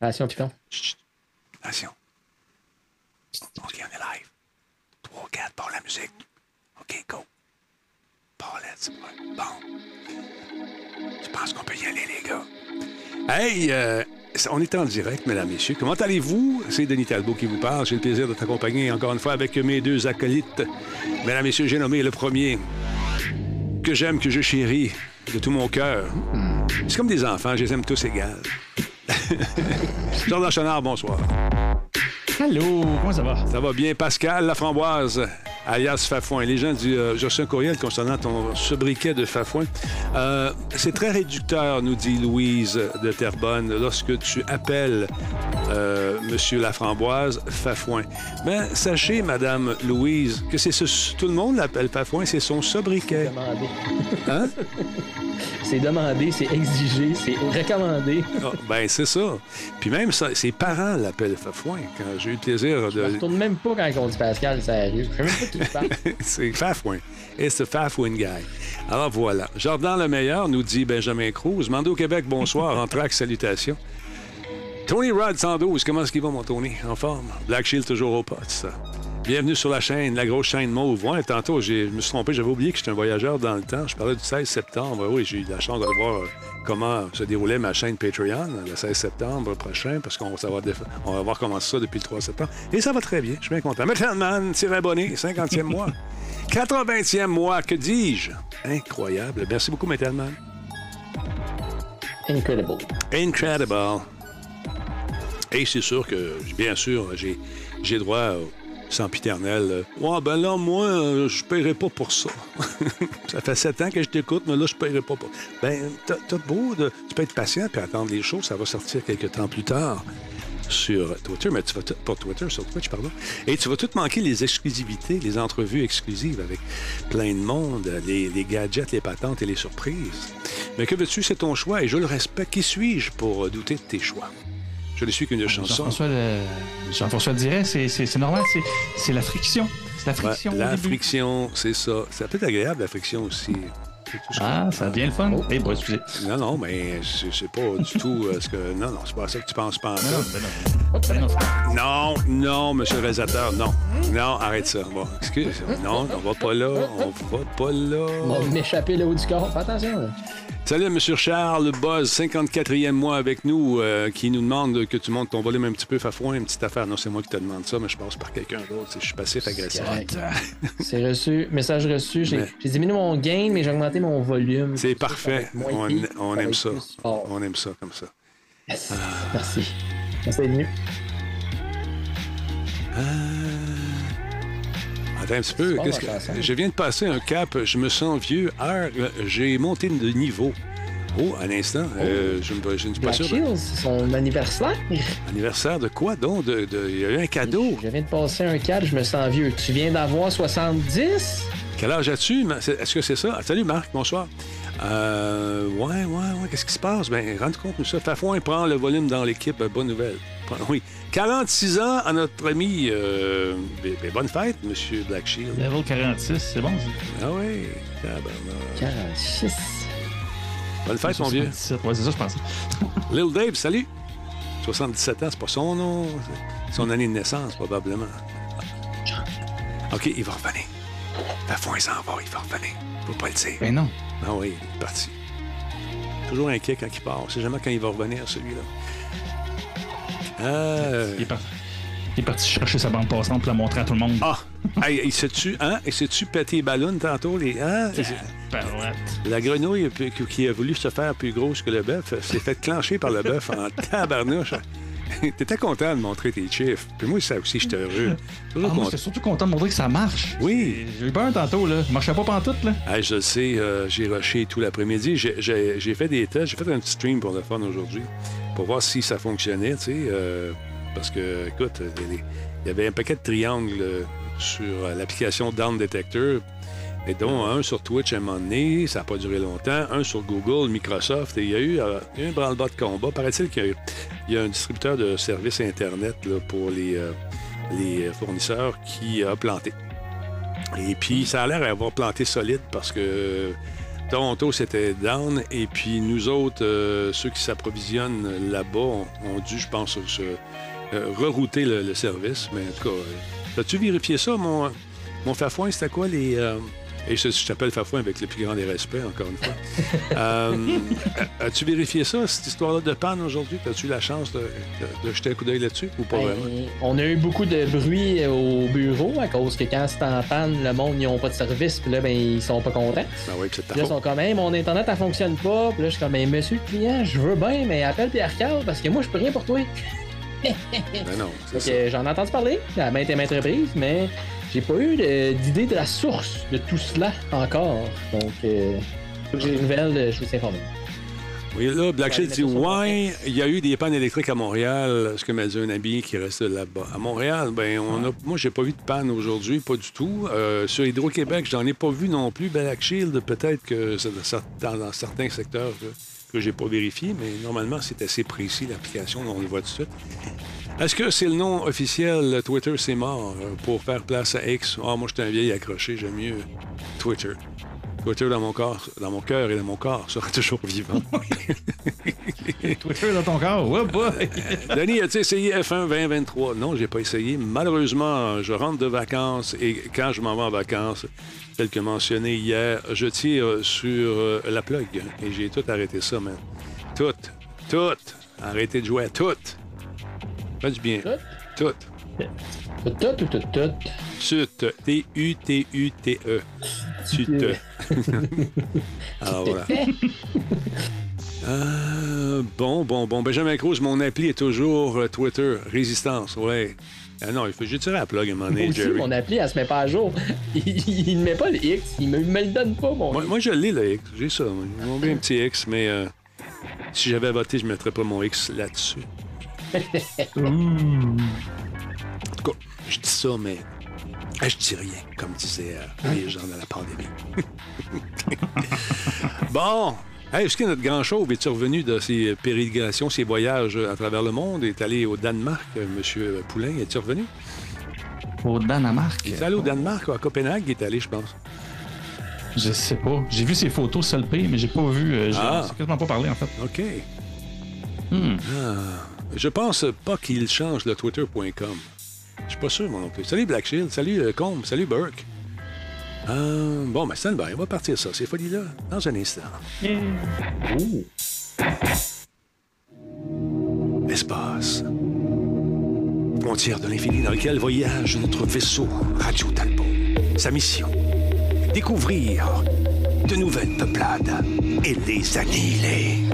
Ration piquant. Chut. Attention. OK, on est live. 3, 4, part la musique. OK, go. Paulette, bon. Je pense qu'on peut y aller, les gars? Hey, euh, on est en direct, mesdames, messieurs. Comment allez-vous? C'est Denis Talbot qui vous parle. J'ai le plaisir de t'accompagner encore une fois avec mes deux acolytes. Mesdames, messieurs, j'ai nommé le premier que j'aime, que je chéris de tout mon cœur. C'est comme des enfants, je les aime tous égales. Jordan Chenard, bonsoir. Allô, comment ça va? Ça va bien. Pascal Laframboise, alias Fafouin. Les gens disent euh, J'ai reçu un courriel concernant ton sobriquet de Fafouin. Euh, c'est très réducteur, nous dit Louise de Terrebonne, lorsque tu appelles euh, Monsieur Laframboise Fafouin. Mais sachez, Madame Louise, que c'est ce- tout le monde l'appelle Fafouin, c'est son sobriquet. Hein? C'est demandé, c'est exigé, c'est recommandé. Ah, ben, c'est ça. Puis même ça, ses parents l'appellent Fafouin. Quand j'ai eu le plaisir Je me de. retourne même pas quand on dit Pascal, sérieux. Je sais même pas qui parle. c'est Fafouin. It's the Fafouin guy. Alors voilà. Jordan le meilleur, nous dit Benjamin Cruz. Mando Québec, bonsoir. En track, salutations. Tony Rod 112, comment est-ce qu'il va, mon Tony? En forme? Black Shield toujours au pote, ça. Bienvenue sur la chaîne, la grosse chaîne Mauve. Ouais, tantôt, je me suis trompé, j'avais oublié que j'étais un voyageur dans le temps. Je parlais du 16 septembre. Oui, j'ai eu la chance de voir comment se déroulait ma chaîne Patreon le 16 septembre prochain, parce qu'on va, on va voir comment ça depuis le 3 septembre. Et ça va très bien, je suis bien content. Metal Man, tir abonné, 50e mois. 80e mois, que dis-je? Incroyable. Merci beaucoup, Metal Man. Incredible. Incredible. Et c'est sûr que, bien sûr, j'ai, j'ai droit au sempiternel. euh, Ouais, ben là, moi, euh, je paierai pas pour ça. ça fait sept ans que je t'écoute, mais là, je paierai pas pour. Ben, t'as, beau de. Tu peux être patient puis attendre les choses, ça va sortir quelques temps plus tard sur Twitter, mais tu vas pas Twitter, sur Twitch, pardon. Et tu vas tout manquer les exclusivités, les entrevues exclusives avec plein de monde, les, gadgets, les patentes et les surprises. Mais que veux-tu, c'est ton choix et je le respecte. Qui suis-je pour douter de tes choix? Je ne suis qu'une chanson. Jean-François Jean-François dirait, c'est, c'est, c'est normal, c'est, c'est la friction. C'est la friction. la début. friction, c'est ça. Ça peut être agréable, la friction aussi. C'est Ah, ça devient le fun. Oh. Eh, bon, excusez. Non, non, mais c'est c'est pas du tout euh, ce que. Non, non, c'est pas ça que tu penses pas en Non, ben non. Ben non, c'est- Non, non, monsieur le réalisateur, non. Non, arrête ça. Bon, excuse. Non, on va pas là. On va pas là. On va m'échapper le haut du corps. Fais attention. là. Salut, monsieur Charles Buzz, 54e mois avec nous, euh, qui nous demande que tu montes ton volume un petit peu, Fafouin, une petite affaire. Non, c'est moi qui te demande ça, mais je passe par quelqu'un d'autre. Je suis passif-agressif. correct. C'est reçu. Message reçu. J'ai Mais- diminué mon gain, mais j'ai augmenté mon volume. C'est parfait. On, pire, on va aime ça. On aime ça comme ça. Yes. Merci. C'est mieux. Attends un petit peu. qu'est-ce que-. Je viens de passer un cap. Je me sens vieux. Euh, j'ai monté de niveau. Oh, à l'instant. euh, je ne je ne suis pas Black sûr. Shield, c'est son anniversaire. Anniversaire de quoi donc? De, de- il y a eu un cadeau. Je viens de passer un cadre, je me sens vieux. Tu viens d'avoir 70? Quel âge as-tu? Est-ce que c'est ça? Salut Marc, bonsoir. Euh, ouais, ouais, ouais, qu'est-ce qui se passe? Ben, rends compte de ça. Fafouin prend le volume dans l'équipe. Euh, Bonne nouvelle. Oui. 46 ans à notre ami. euh, ben, ben, bonne fête, Monsieur Black Shield. Level 46, c'est bon. ça? Ah oui. tabarnak. 46. Bonne fête, mon vieux. 77, Ouais, c'est ça, je pensais. Lil Dave, salut. 77 ans, c'est pas son nom. C'est son année de naissance, probablement. OK, il va revenir. Fafouin s'en va, il va revenir. Faut pas le dire. Ben non. Ah oui, il est parti. Toujours inquiet quand il part. On sait jamais quand il va revenir, celui-là. Euh... Il est, parti, il est parti chercher sa bande passante pour la montrer à tout le monde. Ah! Hey, il s'est-tu hein? il s'est-tu pété les ballons tantôt? Les... Hein? La grenouille qui- qui a voulu se faire plus grosse que le bœuf s'est fait clencher par le bœuf en tabarnouche. T'étais content de montrer tes chiffres. Puis moi, ça aussi, j'étais heureux. Ah, moi, j'étais surtout content de montrer que ça marche. Oui. J'ai eu peur tantôt, là. Ça marchait pas pantoute, là. Hey, je le sais, euh, j'ai rushé tout l'après-midi. J'ai- fait des tests. J'ai fait un petit stream pour le fun aujourd'hui pour voir si ça fonctionnait, tu sais. euh, parce que, écoute, il y avait un paquet de triangles euh, sur l'application Down Detector. Et dont un sur Twitch à un moment donné, ça n'a pas duré longtemps, un sur Google, Microsoft, et il y a eu, euh, un branle-bas de combat. Paraît-il qu'il y y a un distributeur de services Internet pour les, euh, les fournisseurs qui a planté. Et puis, ça a l'air d'avoir planté solide parce que Toronto, c'était down. Et puis nous autres, euh, ceux qui s'approvisionnent là-bas, ont, dû, je pense, se euh, rerouter le, service. Mais en tout cas, euh, as-tu vérifié ça, mon, mon Fafouin? C'était quoi les. Euh, et je, je t'appelle Fafouin avec le plus grand des respects, encore une fois. Euh, As-tu vérifié ça, cette histoire-là de panne aujourd'hui? As-tu la chance de, de- de jeter un coup d'œil là-dessus ou pas Ben, vraiment? on a eu beaucoup de bruit au bureau à cause que quand c'est en panne, le monde, ils n'ont pas de service, puis là, ben, ils sont pas contents. Ben oui, c'est ta là, ils sont comme, hey, mon Internet, elle fonctionne pas. Puis là, je suis comme, mais monsieur le client, je veux bien, mais appelle Pierre Carl parce que moi, je peux rien pour toi. Ben non, c'est ça. j'en ai entendu parler à maintes et maintes reprises, mais j'ai pas eu d'idée de la source de tout cela encore. Donc, euh, j'ai des nouvelles, euh, je vous informer. Oui, là, Black Ouais, Shield dit Ouais, il y a eu des pannes électriques à Montréal, ce que m'a dit un ami qui reste là-bas. À Montréal, ben, on a, moi, j'ai pas vu de panne aujourd'hui, pas du tout. Euh, sur Hydro-Québec, j'en ai pas vu non plus. Black Shield, peut-être que c'est dans, cer- dans- dans certains secteurs que, que j'ai pas vérifié, mais normalement, c'est assez précis, l'application, on le voit tout de suite. Est-ce que c'est le nom officiel, Twitter, c'est mort, euh, pour faire place à X? Ah, moi, j'étais un vieil accroché, j'aime mieux Twitter. Twitter dans mon corps, dans mon cœur et dans mon corps sera toujours vivant. Twitter dans ton corps. Ouais, boy. Denis, as-tu essayé F1 2023? Non, j'ai pas essayé. Malheureusement, je rentre de vacances et quand je m'en vais en vacances, tel que mentionné hier, je tire sur euh, la plug et j'ai tout arrêté ça, man. Tout. Tout. Arrêtez de jouer à tout. Pas du bien. Tout. Tout, tout, tout, tout, tout. Tut. T-U-T-U-T-E. Tut. Alors voilà. Euh, bon, bon, bon. Benjamin Cruz, mon appli est toujours euh, Twitter. Résistance, ouais. Ah non, il faut j'ai tiré la plug à un moment donné, Jerry? mon appli, elle se met pas à jour. Il, ne met pas le X, il me, me le donne pas, mon Moi, je l'ai, le X. J'ai ça. mis un petit X, mais euh, si j'avais voté, je ne mettrais pas mon X là-dessus. En tout cas, je dis ça, mais ah, je dis rien, comme disaient euh, les gens dans la pandémie. bon. Hey, est-ce que notre grand chauve est revenu de ses pérégrinations, ses voyages à travers le monde? est allé au Danemark, euh, M. Poulain. Est-il revenu? Au Danemark. Il est allé au Danemark, à Copenhague, il est allé, je pense. Je sais pas. J'ai vu ses photos selfie, mais j'ai pas vu. euh, j'ai Ah. j'ai quasiment pas parlé, en fait. OK. Hmm. Je pense pas qu'il change le twitter.com. Je suis pas sûr, moi non plus. Salut Black Shield, salut euh, Combe, salut Burke. Euh, bon, ben stand by, on va partir ça, ces folies-là, dans un instant. Espace. Frontière de l'infini dans lequel voyage notre vaisseau Radio Talbot. Sa mission, découvrir de nouvelles peuplades et les annihiler.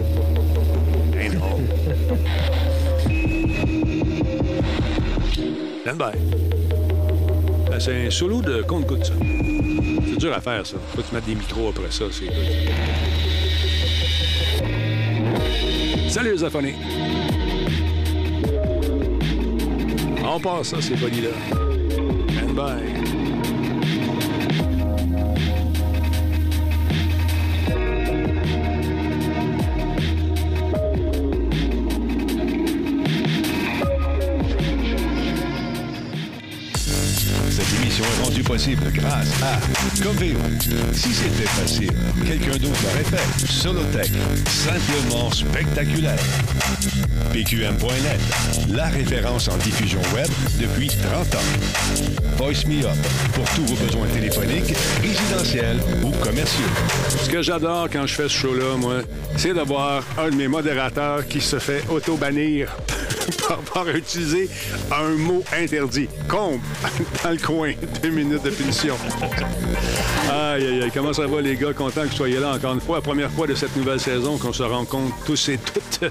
Ben, c'est un solo de compte-goutte, ça. C'est dur à faire, ça. Faut que tu mettes des micros après ça, c'est good. Salut les. On passe ça, ces folies-là. Stand by. Possible grâce à Coveo. Si c'était facile, quelqu'un d'autre l'aurait fait. Solotech, simplement spectaculaire. PQM.net, la référence en diffusion web depuis 30 ans. Voice Me Up, pour tous vos besoins téléphoniques, résidentiels ou commerciaux. Ce que j'adore quand je fais ce show-là, moi, c'est de voir un de mes modérateurs qui se fait auto-bannir par, par utiliser un mot interdit. Combe, dans le coin. Deux minutes de punition. Aïe, aïe, aïe. Comment ça va, les gars? Content que vous soyez là encore une fois. Première fois de cette nouvelle saison qu'on se rencontre tous et toutes.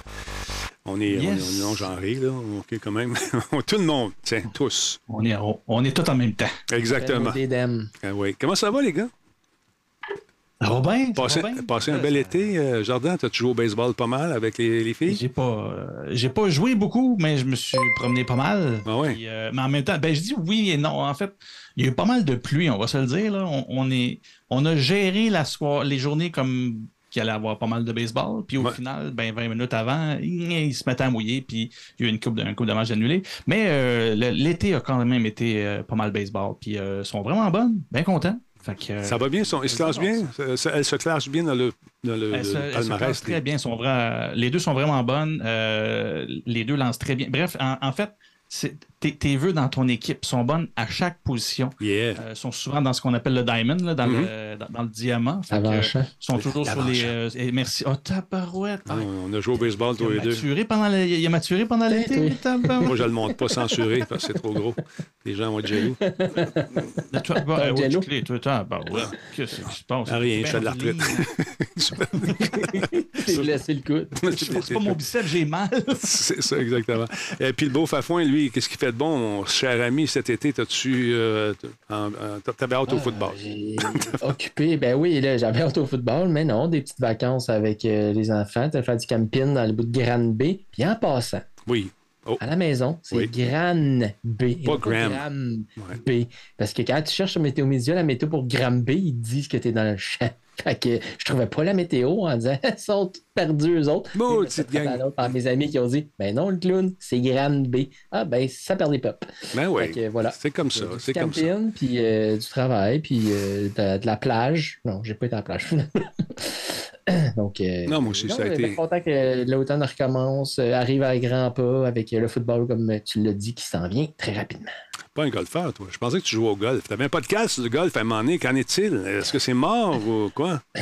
On est, Yes. on est non-genré, là. OK, quand même. Tout le monde. Tiens, tous. On est, on, est tous en même temps. Exactement. Ah oui. Comment ça va, les gars? Robin, Passez, Robin? passez un bel été. Euh, Jardin, t'as-tu joué au baseball pas mal avec les, les filles? J'ai pas, euh, j'ai pas joué beaucoup, mais je me suis promené pas mal. Ah? Puis, euh, mais en même temps, ben, je dis oui et non. En fait, il y a eu pas mal de pluie, on va se le dire. Là. On, on est, on a géré la soir- les journées comme qu'il allait avoir pas mal de baseball. Puis au Ouais. final, ben, 20 minutes avant, il, se mettait à mouiller. Puis il y a eu une coupe de, un couple de matchs annulés. Mais euh, l'été a quand même été euh, pas mal baseball. Puis euh, sont vraiment bonnes, bien contents. Que, euh, Ça va bien? son- il se classe bien? Ça- ça- Elle se classe bien dans le, dans le, Elle le se, classe très bien. Sont vra- les deux sont vraiment bonnes. Euh, les deux lancent très bien. Bref, en, en fait, tes, tes vœux dans ton équipe sont bonnes à chaque position. Yeah. Euh, sont souvent dans ce qu'on appelle le diamond, là, dans, Mhm. le, dans, dans le diamant. Que, euh, sont toujours sur les. Euh, et merci. Oh, tabarouette! Ah, on a joué au baseball tous il, les deux. maturé pendant le- il a maturé pendant l'été. Moi, je le montre pas censuré parce que c'est trop gros. Les gens vont être jaloux. Toi, bah, euh, ouais, tabarouette. Qu'est-ce qui se passe? Ah, rien, je fais de la retraite. J'ai blessé le coude. C'est pas mon biceps, j'ai mal. C'est ça, exactement. Et puis le beau Fafouin, lui, qu'est-ce qu'il fait de bon, mon cher ami, cet été? T'as-tu. Euh, T'avais hâte au Ah, football? Occupé, ben oui, là, j'avais hâte au football, mais non, des petites vacances avec euh, les enfants, t'as fait du camping dans le bout de Granby. Puis en passant, Oui. Oh, à la maison, c'est Oui. Granby. et Pas non Graham. Granby. Parce que quand tu cherches sur Météo Média, la météo pour Granby, ils te disent que t'es dans le champ. Fait que je trouvais pas la météo en disant ils sont perdus eux autres. Bon, petite gang. par mes amis qui ont dit Ben non, le clown, c'est Granby. Ah ben ça perd les pop. ben oui. Fait que voilà. C'est comme ça. Du C'est comme ça. puis euh, du travail, puis euh, de, de la plage. Non, j'ai pas été à la plage. Donc, euh, Non, moi aussi, ça a je été- content que l'automne recommence, euh, arrive à grands pas avec euh, le football, comme tu l'as dit, qui s'en vient très rapidement. Pas un golfeur, toi. Je pensais que tu jouais au golf. T'avais un podcast sur le golf à un moment donné. Qu'en est-il? Est-ce que c'est mort ou quoi?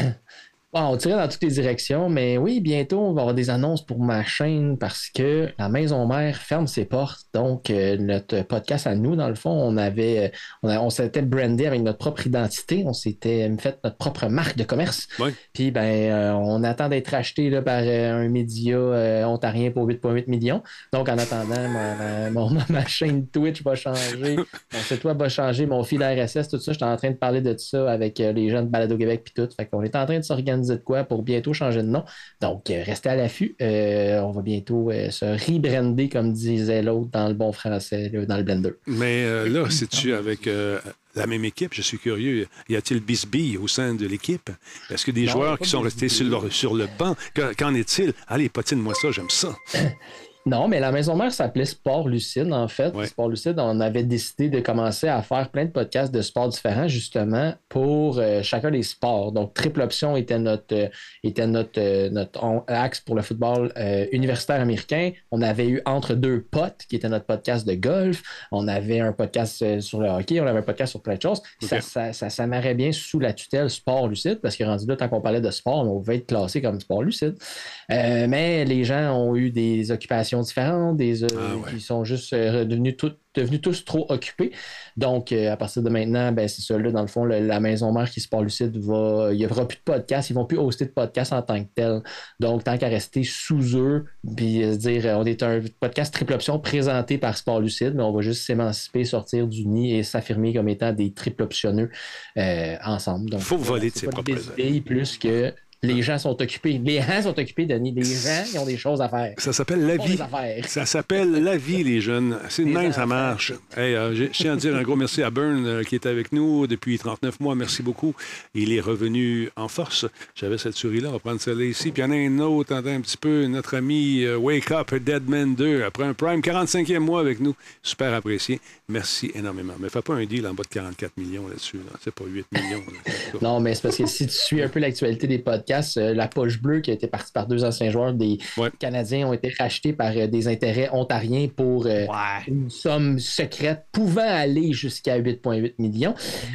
Bon, on tirait dans toutes les directions, mais oui, bientôt, on va avoir des annonces pour ma chaîne parce que la maison mère ferme ses portes. Donc, euh, notre podcast à nous, dans le fond, on avait, euh, on, s'était brandé avec notre propre identité. On s'était fait notre propre marque de commerce. Puis, ben, euh, on attend d'être acheté là, par euh, un média euh, ontarien pour 8,8 millions. Donc, en attendant, ma, ma- chaîne Twitch va changer. Mon site web va changer. Mon fil RSS, tout ça. J'étais en train de parler de ça avec euh, les gens de Balado Québec puis tout. Fait qu'on est en train de s'organiser de quoi pour bientôt changer de nom. Donc, euh, restez à l'affût. Euh, on va bientôt euh, se rebrander, comme disait l'autre dans le bon français, là, dans le blender. Mais euh, là, c'est-tu avec la même équipe? Je suis curieux. Y a-t-il bisbille au sein de l'équipe? Est-ce que des Non, joueurs qui sont restés sur sur le banc? Que- Qu'en est-il? Allez, patine-moi ça, j'aime ça. Non, mais la maison mère s'appelait Sport Lucide, en fait. Ouais. Sport Lucide, on avait décidé de commencer à faire plein de podcasts de sports différents, justement, pour euh, chacun des sports. Donc, Triple Option était notre, euh, était notre, euh, notre axe pour le football universitaire américain. On avait eu Entre deux potes, qui était notre podcast de golf. On avait un podcast sur le hockey. On avait un podcast sur plein de choses. Ça, ça, ça s'amarrait bien sous la tutelle Sport Lucide, parce que rendu là, tant qu'on parlait de sport, on pouvait être classé comme Sport Lucide. Mais les gens ont eu des occupations différentes, des, euh, Ah ouais. qui sont juste euh, devenus, tout- devenus tous trop occupés. Donc, euh, à partir de maintenant, ben, c'est ça. Là, dans le fond, le- la maison mère qui se part lucide va. Il n'y aura plus de podcast. Ils ne vont plus hoster de podcast en tant que tel. Donc, tant qu'à rester sous eux, puis se dire, on est un podcast triple option présenté par Sport Lucide, mais on va juste s'émanciper, sortir du nid et s'affirmer comme étant des triple optionneux euh, ensemble. Donc, Faut voler de ses propres des idées plus que les gens sont occupés. Les gens sont occupés, Denis. Les gens, ils ont des choses à faire. Ça s'appelle la vie. Ça s'appelle la vie, les jeunes. C'est de même, ça marche. Hey, euh, je tiens à dire un gros merci à Byrne euh, qui est avec nous depuis 39 mois. Merci beaucoup. Il est revenu en force. J'avais cette souris-là. On va prendre celle-là ici. Puis il y en a une autre, attends un petit peu. Notre ami euh, Wake Up Deadman 2, après un Prime, 45e mois avec nous. Super apprécié. Merci énormément. Mais fais pas un deal en bas de 44 millions là-dessus. Là. C'est pas 8 millions. là. Non, mais c'est parce que si tu suis un peu l'actualité des podcasts, euh, la poche bleue qui a été partie par deux anciens joueurs des Ouais. Canadiens ont été rachetés par euh, des intérêts ontariens pour euh, Ouais. une somme secrète pouvant aller jusqu'à 8,8 millions.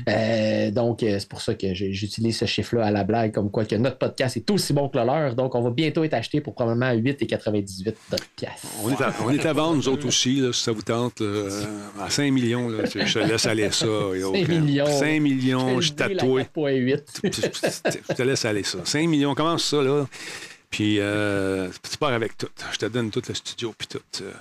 Euh, donc, euh, c'est pour ça que j'utilise ce chiffre-là à la blague, comme quoi que notre podcast est aussi bon que le leur. Donc, on va bientôt être acheté pour probablement 8,98 piastres. On est, à, on est à vendre, nous autres aussi, là, si ça vous tente. là, euh, à 5 millions, là, je te laisse aller ça. y a 5 aucun- millions. 5 millions, je tatoué. 4,8. Je te laisse aller ça. 5 millions, commence ça, là. Puis, euh, tu pars avec tout. Je te donne tout le studio, puis tout. euh,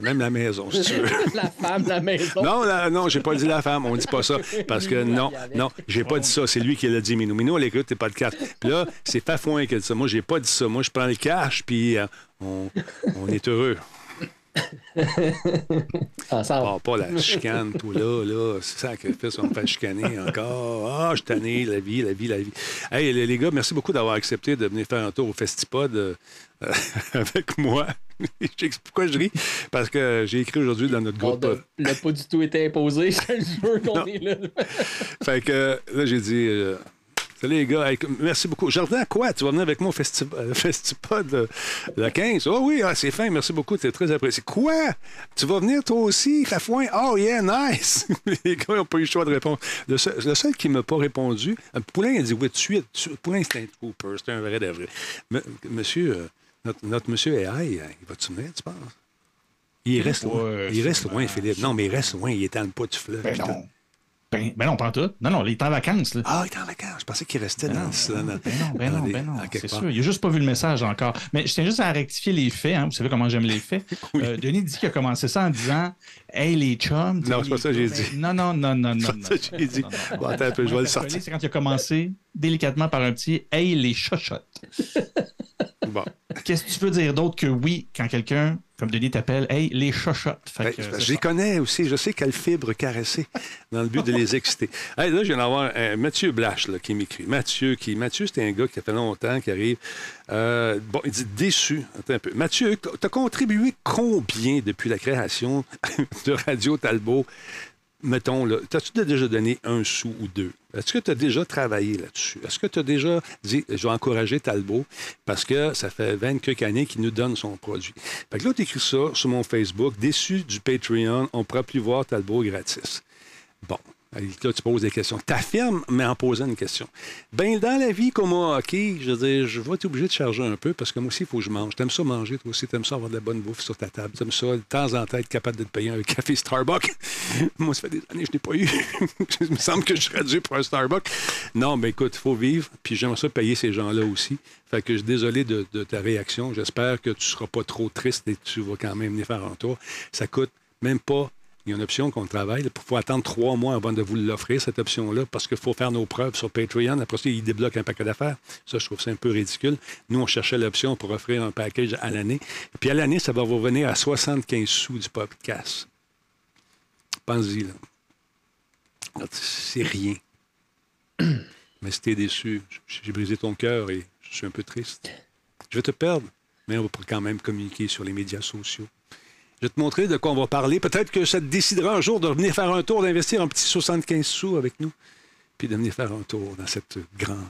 même la maison, si tu veux. la femme, la maison. Non, là, non, j'ai pas dit la femme, on dit pas ça. Parce que non, non, j'ai pas dit ça. C'est lui qui l'a dit, Minou. Minou, elle écoute tes podcasts. Puis là, c'est Fafouin qui a dit ça. Moi, j'ai pas dit ça. Moi, je prends le cash, puis euh, on, on est heureux. Ensemble. Ah, pas la chicane, tout là, là. C'est ça que fait, on me fait chicaner encore. Ah, je suis tanné, la vie, la vie, la vie. Hey, les, gars, merci beaucoup d'avoir accepté de venir faire un tour au Festipod euh, avec moi. Pourquoi je ris. Parce que j'ai écrit aujourd'hui dans notre Bon, groupe. de- n'a pas du tout été imposé. Je jure qu'on est là. Fait que là, j'ai dit. euh, Salut les gars, Hey, merci beaucoup. Jardin, quoi? Tu vas venir avec moi au festi- euh, Festipod le 15? Oh oui, ah, c'est fin, merci beaucoup, c'est très apprécié. Quoi? Tu vas venir toi aussi, Fafouin? Oh yeah, nice! les gars n'ont pas eu le choix de répondre. Le seul, le seul qui ne m'a pas répondu, euh, Poulain a dit oui tout de suite. Poulain, c'est un trooper, c'est un vrai. Me- monsieur, euh, notre, notre monsieur AI, euh, il va-tu venir, tu penses? Il reste loin. Ouais, il reste loin, Philippe. Non, mais il reste loin, il est dans le pas du fleuve. Ben non. Ben, ben non, pas tout. Non, non, il est en vacances. Là. Ah, il est en vacances. Je pensais qu'il restait Ben dans, non, dans- dans- ben non, ben non, des- ben non, c'est sûr. Il n'a juste pas vu le message encore. Mais je tiens juste à rectifier les faits. hein. Vous savez comment j'aime les faits. Euh, Denis dit qu'il a commencé ça en disant Hey, les chums. Non, c'est pas ça que j'ai Ben, dit. Non, non, non, non, non. C'est pas ça que j'ai dit. Bon, attends un peu, je vais le sortir. C'est quand il a commencé délicatement par un petit Hey, les chochottes. Bon. Qu'est-ce que tu veux dire d'autre que oui quand quelqu'un, comme Denis t'appelle, Hey, les chochottes? Ben, que, je les connais aussi. Je sais quelle fibre caresser dans le but de les exciter. Hey, là, je viens d'avoir euh, Mathieu Blache là, qui m'écrit. Mathieu, qui, Mathieu, c'est un gars qui a fait longtemps, qui arrive. Euh, bon, il dit déçu. Un peu. Mathieu, tu as contribué combien depuis la création de Radio Talbot? Mettons, t'as-tu déjà donné un sou ou deux? Est-ce que tu as déjà travaillé là-dessus? Est-ce que tu as déjà dit, je vais encourager Talbot parce que ça fait 20 quelques années qu'il nous donne son produit? Fait que là, tu écris ça sur mon Facebook, déçu du Patreon, on ne pourra plus voir Talbot gratis. Bon. Là, tu poses des questions. T'affirmes, mais en posant une question. Ben dans la vie, comme au hockey, je veux dire, je vais être obligé de charger un peu parce que moi aussi, il faut que je mange. T'aimes ça manger, toi aussi, t'aimes ça avoir de la bonne bouffe sur ta table. T'aimes ça, de temps en temps, être capable de te payer un café Starbucks. moi, ça fait des années que je n'ai pas eu. il me semble que je serais dû pour un Starbucks. Non, mais écoute, il faut vivre, puis j'aimerais ça payer ces gens-là aussi. Fait que je suis désolé de, ta réaction. J'espère que tu ne seras pas trop triste et que tu vas quand même venir faire un tour. Ça coûte même pas il y a une option qu'on travaille. Il faut attendre trois mois avant de vous l'offrir, cette option-là, parce qu'il faut faire nos preuves sur Patreon. Après ça, ils débloquent un paquet d'affaires. Ça, je trouve ça un peu ridicule. Nous, on cherchait l'option pour offrir un package à l'année. Puis à l'année, ça va vous revenir à 75 sous du podcast. Pensez-y, là. C'est rien. Mais si t'es déçu, j'ai brisé ton cœur et je suis un peu triste. Je vais te perdre, mais on va quand même communiquer sur les médias sociaux. Je vais te montrer de quoi on va parler. Peut-être que ça te décidera un jour de venir faire un tour, d'investir un petit 75 sous avec nous, puis de venir faire un tour dans cette grande,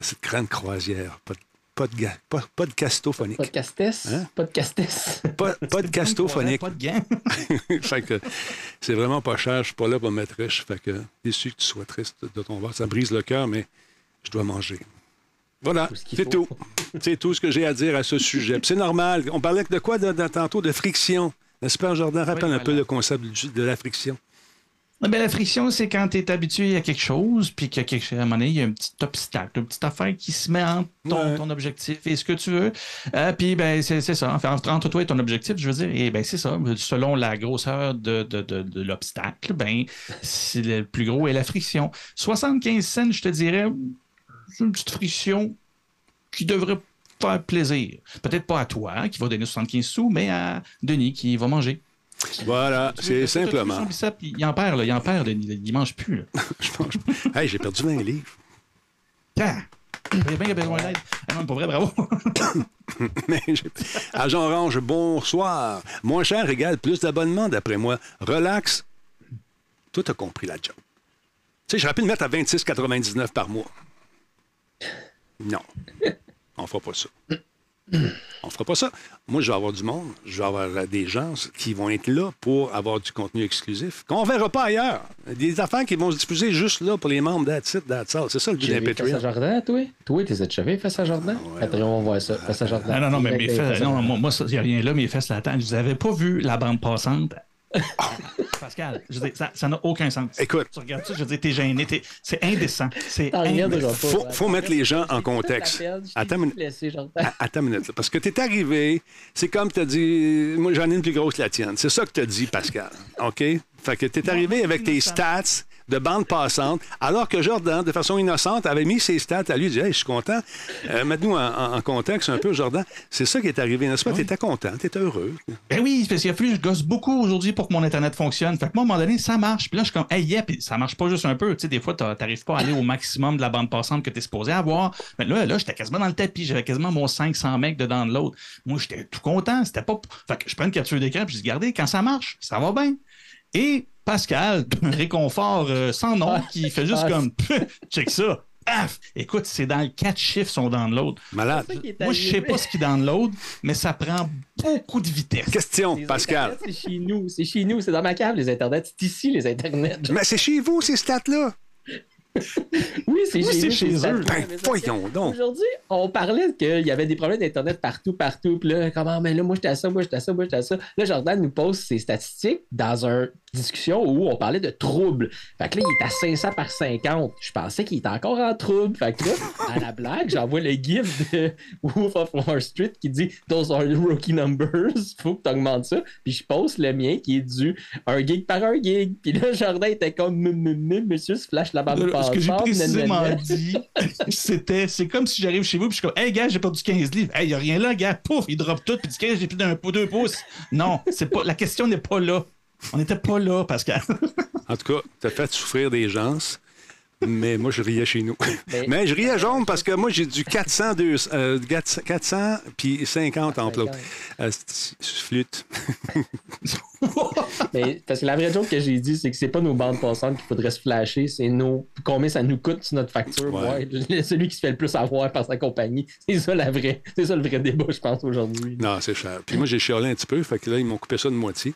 cette grande croisière. Pas, de- pas de, ga- pas, pas de castophonique. Podcastess? Hein? Pas, de castophonique. Pas de gants. fait que c'est vraiment pas cher. Je suis pas là pour me mettre riche. Fait que déçu que tu sois triste de ton bord. Ça brise le cœur, mais je dois manger. Voilà, ce c'est tout. C'est tout ce que j'ai à dire à ce sujet. C'est normal. On parlait de quoi de, de- tantôt? De friction. N'est-ce pas, Jordan? Rappelle un voilà. peu le concept de la friction. Ah, ben, la friction, c'est quand tu es habitué à quelque chose, puis qu'à quelque... à un moment donné, il y a un petit obstacle, une petite affaire qui se met entre ton, Ouais. ton objectif et ce que tu veux. Euh, puis, ben, c'est ça. Enfin, entre, toi et ton objectif, je veux dire, et ben, c'est ça. Selon la grosseur de, de, de, de l'obstacle, ben, c'est le plus gros est la friction. 75 cents, je te dirais, une petite friction qui devrait faire plaisir. Peut-être pas à toi, hein, qui va donner 75 sous, mais à Denis, qui va manger. Voilà, c'est simplement. il en perd, là, il en perd, Denis. Il mange plus. Là. Je pense- Hey, j'ai perdu 20 livres. Il y a bien besoin d'aide. Ah non, pour vrai, bravo. Mais j'ai- Agent Orange, bonsoir. Moins cher égale plus d'abonnements, d'après moi. Relax. Toi, t'as compris la job. Tu sais, j'aurais pu le mettre à 26,99 par mois. Non. On fera pas ça. On fera pas ça. Moi, je vais avoir du monde. Je vais avoir euh, des gens qui vont être là pour avoir du contenu exclusif qu'on ne verra pas ailleurs. Des affaires qui vont se diffuser juste là pour les membres d'Atit, d'Atsal. C'est ça le but d'un Chevy face à Patreon. Jardin, toi? Toi, t'es chevy face à Jardin? ouais. Attends, on va voir ça. Face à Jardin. Ah non, non, mais mes fesses, non, moi, il n'y a rien là, mes fesses l'attendent. Je vous avais pas vu la bande passante? Pascal, je veux dire, ça n'a aucun sens. Écoute. Tu regardes ça, je veux dire, t'es gêné, t'es- c'est indécent. C'est pas. Faut- faut mettre les gens en contexte. Attends une Attends une minute. là, Parce que tu es arrivé, c'est comme tu as dit, moi j'en ai une plus grosse que la tienne. C'est ça que tu as dit, Pascal. OK? Fait que tu es arrivé avec tes stats de bande passante, alors que Jordan, de façon innocente, avait mis ses stats à lui, il dit Hey, je suis content. Euh, Mets-nous en, en, contexte un peu, Jordan. C'est ça qui est arrivé, n'est-ce pas? Tu étais content, tu étais heureux. Ben oui, parce qu'il a fallu que je gosse beaucoup aujourd'hui pour que mon Internet fonctionne. Fait que moi, à un moment donné, ça marche. Puis là, je suis comme, hey, yeah, puis ça marche pas juste un peu. Tu sais, des fois, t'arrives pas à aller au maximum de la bande passante que tu es supposé avoir. Mais là, là, j'étais quasiment dans le tapis. J'avais quasiment mon 500 mecs de download. Moi, j'étais tout content. C'était pas. Fait que je prends une capture d'écran, puis je dis, regardez, quand ça marche, ça va bien. Et Pascal, un réconfort euh, sans nom, qui fait juste comme, check ça. Paf! Écoute, c'est dans le quatre chiffres son download. Malade. Moi, je sais pas ce qu'il download, mais ça prend beaucoup de vitesse. Question, Pascal. C'est chez nous, c'est chez nous, c'est dans ma cave, les internets. C'est ici, les internets. Mais c'est chez vous, ces stats-là. oui, c'est chez, chez, eux. Ben, voyons donc. Aujourd'hui, on parlait qu'il y avait des problèmes d'Internet partout, partout. Puis là, comment, mais là, moi, j'étais à ça, moi, j'étais à ça, moi, j'étais à ça. Là, Jordan nous pose ses statistiques dans une discussion où on parlait de troubles. Fait que là, il est à 500 par 50. Je pensais qu'il était encore en trouble. Fait que là, à la blague, j'envoie le gif de Wolf of Wall Street qui dit Those are the rookie numbers. Faut que tu augmentes ça. Puis je pose le mien qui est du un gig par un gig. Puis là, Jordan était comme Monsieur, se flash la bande Ce que j'ai précisément dit, c'était c'est comme si j'arrive chez vous. Puis je suis comme Hey, gars, j'ai perdu 15 livres. Hey, y a rien là, gars. Pouf, il drop tout. Puis du j'ai plus d'un pot, deux pouces. Non, c'est pas, la question n'est pas là. On n'était pas là, Pascal. en tout cas, tu as fait souffrir des gens. Mais moi, je riais chez nous. Mais, je riais jaune parce que moi, j'ai du 400, 400 puis 50 en plot. Euh, flûte. Mais, parce que la vraie chose que j'ai dit, c'est que c'est pas nos bandes passantes qu'il faudrait se flasher, c'est nos combien ça nous coûte sur notre facture. celui qui se fait le plus avoir par sa compagnie. C'est ça la vraie, c'est ça le vrai débat, je pense, aujourd'hui. Non, c'est cher. Puis moi, j'ai chialé un petit peu, fait que là, ils m'ont coupé ça de moitié.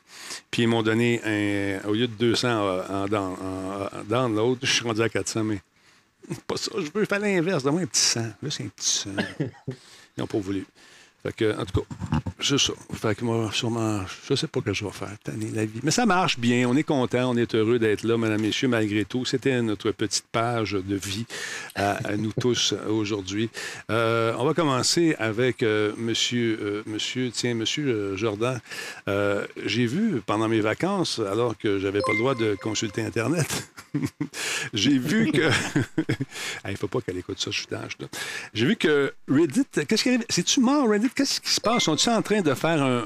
Puis ils m'ont donné un, au lieu de 200 en, dans, dans l'autre, je suis rendu à 400, mais pas ça. Je veux faire l'inverse, donne-moi un petit 100. Là, c'est un petit 100. Ils n'ont pas voulu. Fait que, en tout cas, c'est ça. Fait que moi, sûrement, je sais pas ce que je vais faire, la vie. Mais ça marche bien. On est content, on est heureux d'être là, mesdames, messieurs, malgré tout. C'était notre petite page de vie à, nous tous aujourd'hui. Euh, on va commencer avec euh, monsieur, euh, monsieur, tiens, monsieur Jordan. J'ai vu pendant mes vacances, alors que j'avais pas le droit de consulter Internet, j'ai vu que. Il ne faut pas qu'elle écoute ça, je suis d'âge. J'ai vu que Reddit. Qu'est-ce qui arrive? C'est-tu mort, Reddit? Qu'est-ce qui se passe? Sont-ils en train de faire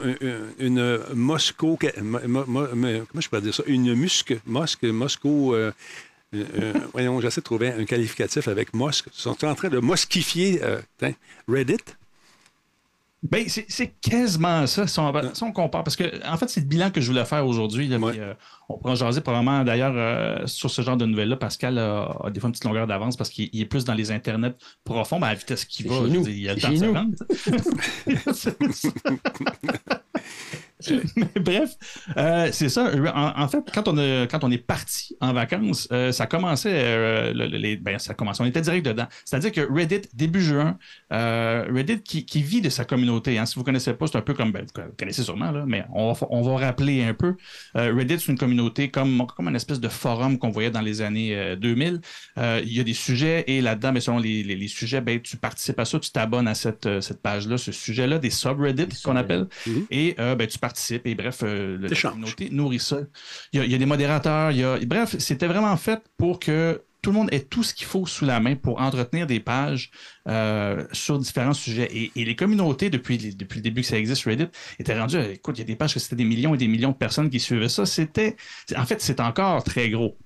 une Moscou. comment je peux dire ça? Une musque. Mosque, Moscou. Euh, euh, euh, voyons, j'essaie de trouver un qualificatif avec Mosque. Sont ils en train de mosquifier Reddit? Ben, c'est quasiment ça, si on, compare. Parce que, en fait, c'est le bilan que je voulais faire aujourd'hui. on pourra jaser probablement, d'ailleurs, sur ce genre de nouvelles-là. Pascal a, des fois une petite longueur d'avance parce qu'il est plus dans les internets profonds, mais à la vitesse qu'il va. Nous. il y a le temps de bref, euh, c'est ça. En, fait, quand on, quand on est parti en vacances, euh, ça commençait. Euh, les, ben, ça commençait. On était direct dedans. C'est-à-dire que Reddit, début juin, Reddit qui, vit de sa communauté. Hein. si vous ne connaissez pas, c'est un peu comme. Ben, vous connaissez sûrement, là, mais on va, on va rappeler un peu. Reddit, c'est une communauté comme, comme une espèce de forum qu'on voyait dans les années 2000. il y a des sujets et là-dedans, mais ben, selon les, les, sujets, ben, tu participes à ça, tu t'abonnes à cette, cette page-là, ce sujet-là, des subreddits qu'on appelle. Mm-hmm. Et ben, tu participes et bref, euh, la communauté nourrit ça. Il y, a, des modérateurs, il y a, bref, c'était vraiment fait pour que tout le monde ait tout ce qu'il faut sous la main pour entretenir des pages euh, sur différents sujets. Et, les communautés, depuis, depuis le début que ça existe, Reddit, étaient rendues, écoute, il y a des pages que c'était des millions et des millions de personnes qui suivaient ça. C'était, en fait, c'est encore très gros.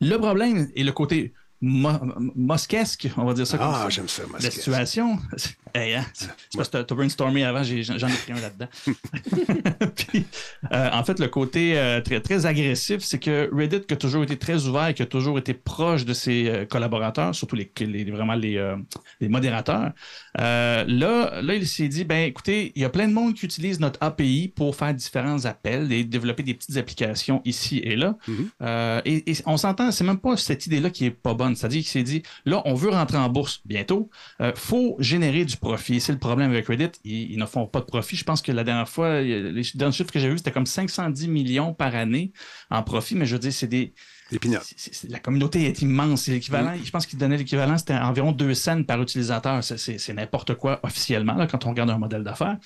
Le problème est le côté mosquesque, on va dire ça comme ah, ça. j'aime ça, La situation. Hein, c'est parce que tu as brainstormé avant, j'en ai, pris un là-dedans. Puis, euh, en fait, le côté euh, très, très agressif, c'est que Reddit, qui a toujours été très ouvert, qui a toujours été proche de ses euh, collaborateurs, surtout les, vraiment les, les modérateurs, là, là, il s'est dit ben écoutez, il y a plein de monde qui utilise notre API pour faire différents appels et développer des petites applications ici et là. Mm-hmm. et, et, on s'entend, c'est même pas cette idée-là qui est pas bonne c'est-à-dire qu'il s'est dit, là, on veut rentrer en bourse bientôt, il faut générer du profit. C'est le problème avec Reddit, ils, ne font pas de profit. Je pense que la dernière fois, les derniers chiffres que j'ai vus, c'était comme 510 millions par année en profit, mais je veux dire, c'est des... la communauté est immense. C'est l'équivalent, mm. je pense qu'il donnait l'équivalent, c'était environ 2 cents par utilisateur. C'est n'importe quoi officiellement, là, quand on regarde un modèle d'affaires.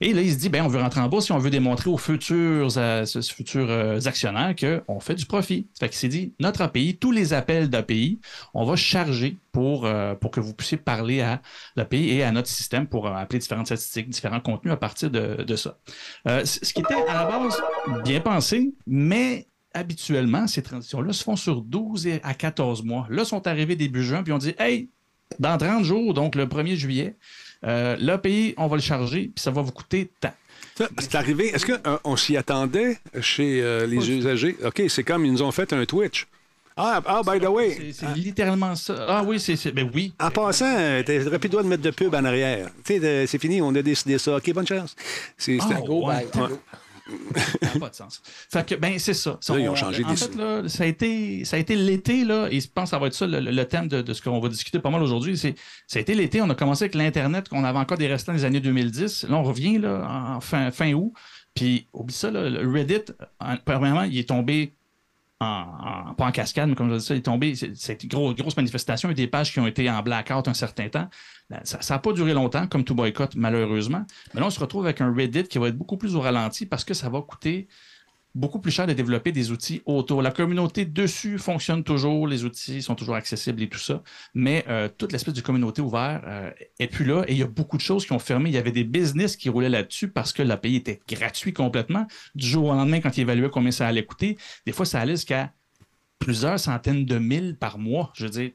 Et là, il se dit, ben, on veut rentrer en bourse si on veut démontrer aux futurs, euh, futurs euh, actionnaires qu'on fait du profit. Fait qu'il s'est dit, notre API, tous les appels d'API, on va charger pour, euh, pour que vous puissiez parler à l'API et à notre système pour appeler différentes statistiques, différents contenus à partir de, de ça. Ce qui était à la base bien pensé, mais habituellement, ces transitions-là se font sur 12 et à 14 mois. Là, sont arrivés début juin, puis on dit, hey, dans 30 jours, donc le 1er juillet, euh, l'API, on va le charger, puis ça va vous coûter tant. Ça, C'est arrivé. Est-ce qu'on s'y attendait chez euh, les usagers? OK, c'est comme ils nous ont fait un Twitch. Ah, ah by the way, C'est littéralement ça. Ah oui, c'est. c'est- Ben oui. en passant, t'aurais plus le droit de mettre de pub en arrière. Tu sais, de- c'est fini, on a décidé ça. OK, bonne chance. C'est Ah, Ouais. go. Ça n'a pas de sens. Fait que, ben, c'est ça. Ils ont on- changé En des- fait, là, ça a été, ça a été l'été, là, et je pense que ça va être ça le, le thème de, de ce qu'on va discuter pas mal aujourd'hui. C'est, ça a été l'été, on a commencé avec l'Internet, qu'on avait encore des restants des années 2010. Là, on revient, là, en fin, fin août. Puis, oublie ça, là, le Reddit, en- premièrement, il est tombé en, en- pas en cascade, mais comme je dis ça, il est tombé. une grosse, grosse manifestation. Il y a des pages qui ont été en blackout un certain temps. Là, Ça n'a pas duré longtemps, comme tout boycott, malheureusement. Mais là, on se retrouve avec un Reddit qui va être beaucoup plus au ralenti parce que ça va coûter beaucoup plus cher de développer des outils autour. La communauté dessus fonctionne toujours, les outils sont toujours accessibles et tout ça, mais euh, toute l'espèce de communauté ouverte euh, est plus là et il y a beaucoup de choses qui ont fermé. Il y avait des business qui roulaient là-dessus parce que l'API était gratuit complètement. Du jour au lendemain, quand ils évaluaient combien ça allait coûter, des fois, ça allait jusqu'à plusieurs centaines de mille par mois. Je veux dire,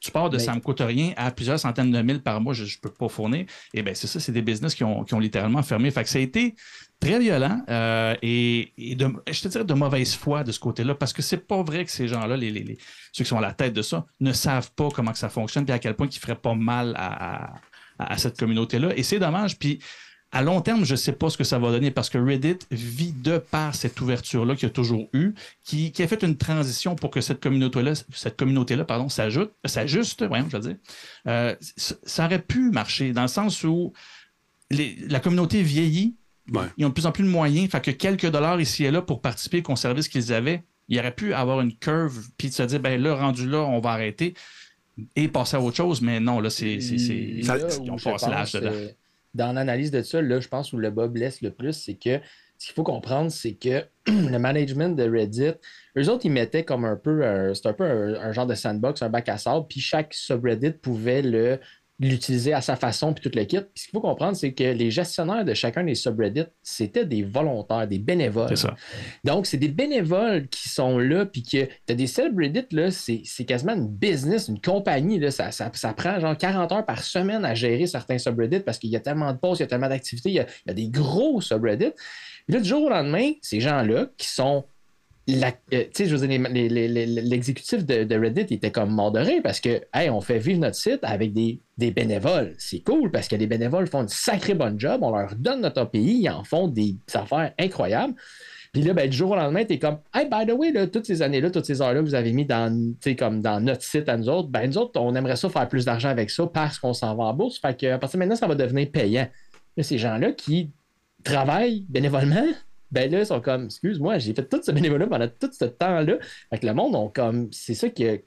tu pars de Mais- ça me coûte rien à plusieurs centaines de mille par mois, je ne peux pas fournir. Et bien, c'est ça, c'est des business qui ont, qui ont littéralement fermé. Fait que ça a été très violent euh, et, et de, je te dirais de mauvaise foi de ce côté-là, parce que c'est pas vrai que ces gens-là, les, les- les- ceux qui sont à la tête de ça, ne savent pas comment que ça fonctionne puis à quel point ils feraient pas mal à, à- à cette communauté-là. Et c'est dommage. Puis à long terme, je ne sais pas ce que ça va donner parce que Reddit vit de par cette ouverture-là qu'il y a toujours eu, qui, qui a fait une transition pour que cette communauté-là, cette communauté-là, pardon, s'ajoute, s'ajuste, voyons, je veux dire. Euh, ça aurait pu marcher dans le sens où les- la communauté vieillit, Ouais. ils ont de plus en plus de moyens, fait que quelques dollars ici et là pour participer et conserver ce qu'ils avaient, il aurait pu avoir une curve puis de se dire, ben là, rendu là, on va arrêter et passer à autre chose, mais non, là, c'est. ils ont passé l'âge dedans. Dans l'analyse de ça, là, je pense où le bas blesse le plus, c'est que ce qu'il faut comprendre, c'est que le management de Reddit, eux autres, ils mettaient comme un peu, c'est un peu un genre de sandbox, un bac à sable, puis chaque subreddit pouvait le l'utiliser à sa façon, puis tout le kit. Puis ce qu'il faut comprendre, c'est que les gestionnaires de chacun des subreddits, c'était des volontaires, des bénévoles. C'est ça. Donc, c'est des bénévoles qui sont là, puis que tu as des subreddits, là, c'est c'est quasiment une business, une compagnie. Là, ça, ça, ça prend genre 40 heures par semaine à gérer certains subreddits parce qu'il y a tellement de postes, il y a tellement d'activités, il, y a- il y a des gros subreddits. Puis là, du jour au lendemain, ces gens-là qui sont. L'exécutif de, Reddit était comme mort parce que, hey, on fait vivre notre site avec des, bénévoles. C'est cool parce que les bénévoles font une sacrée bonne job. On leur donne notre API, ils en font des affaires incroyables. Puis là, ben, du jour au lendemain, tu es comme, hey, by the way, toutes ces années-là, toutes ces heures-là que vous avez mis dans, comme dans notre site à nous autres, ben, nous autres, on aimerait ça faire plus d'argent avec ça parce qu'on s'en va en bourse. Fait que, à partir de maintenant, ça va devenir payant. Ces gens-là qui travaillent bénévolement, ben là, ils sont comme, excuse-moi, j'ai fait tout ce bénévolat pendant tout ce temps-là. Fait que le monde, ont comme, c'est ça qui a-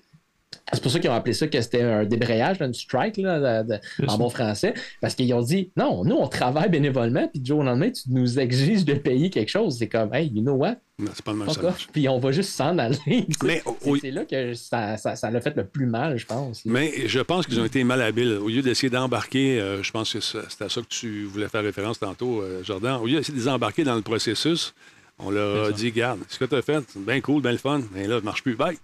C'est pour ça qu'ils ont appelé ça que c'était un débrayage, une strike, là, de- de- C'est en bon français, parce qu'ils ont dit non, nous, on travaille bénévolement, puis du jour au lendemain, tu nous exiges de payer quelque chose. C'est comme, hey, you know what? C'est pas le même. Puis on va juste s'en aller. Mais, C'est- oui. c'est là que ça, ça, ça l'a fait le plus mal, je pense. Mais je pense qu'ils ont été malhabiles. Au lieu d'essayer d'embarquer, euh, je pense que c'est c'est à ça que tu voulais faire référence tantôt, euh, Jordan. Au lieu d'essayer de les embarquer dans le processus, on leur a dit Garde, ce que tu as fait, c'est bien cool, bien le fun, mais là, ça ne marche plus. Bye.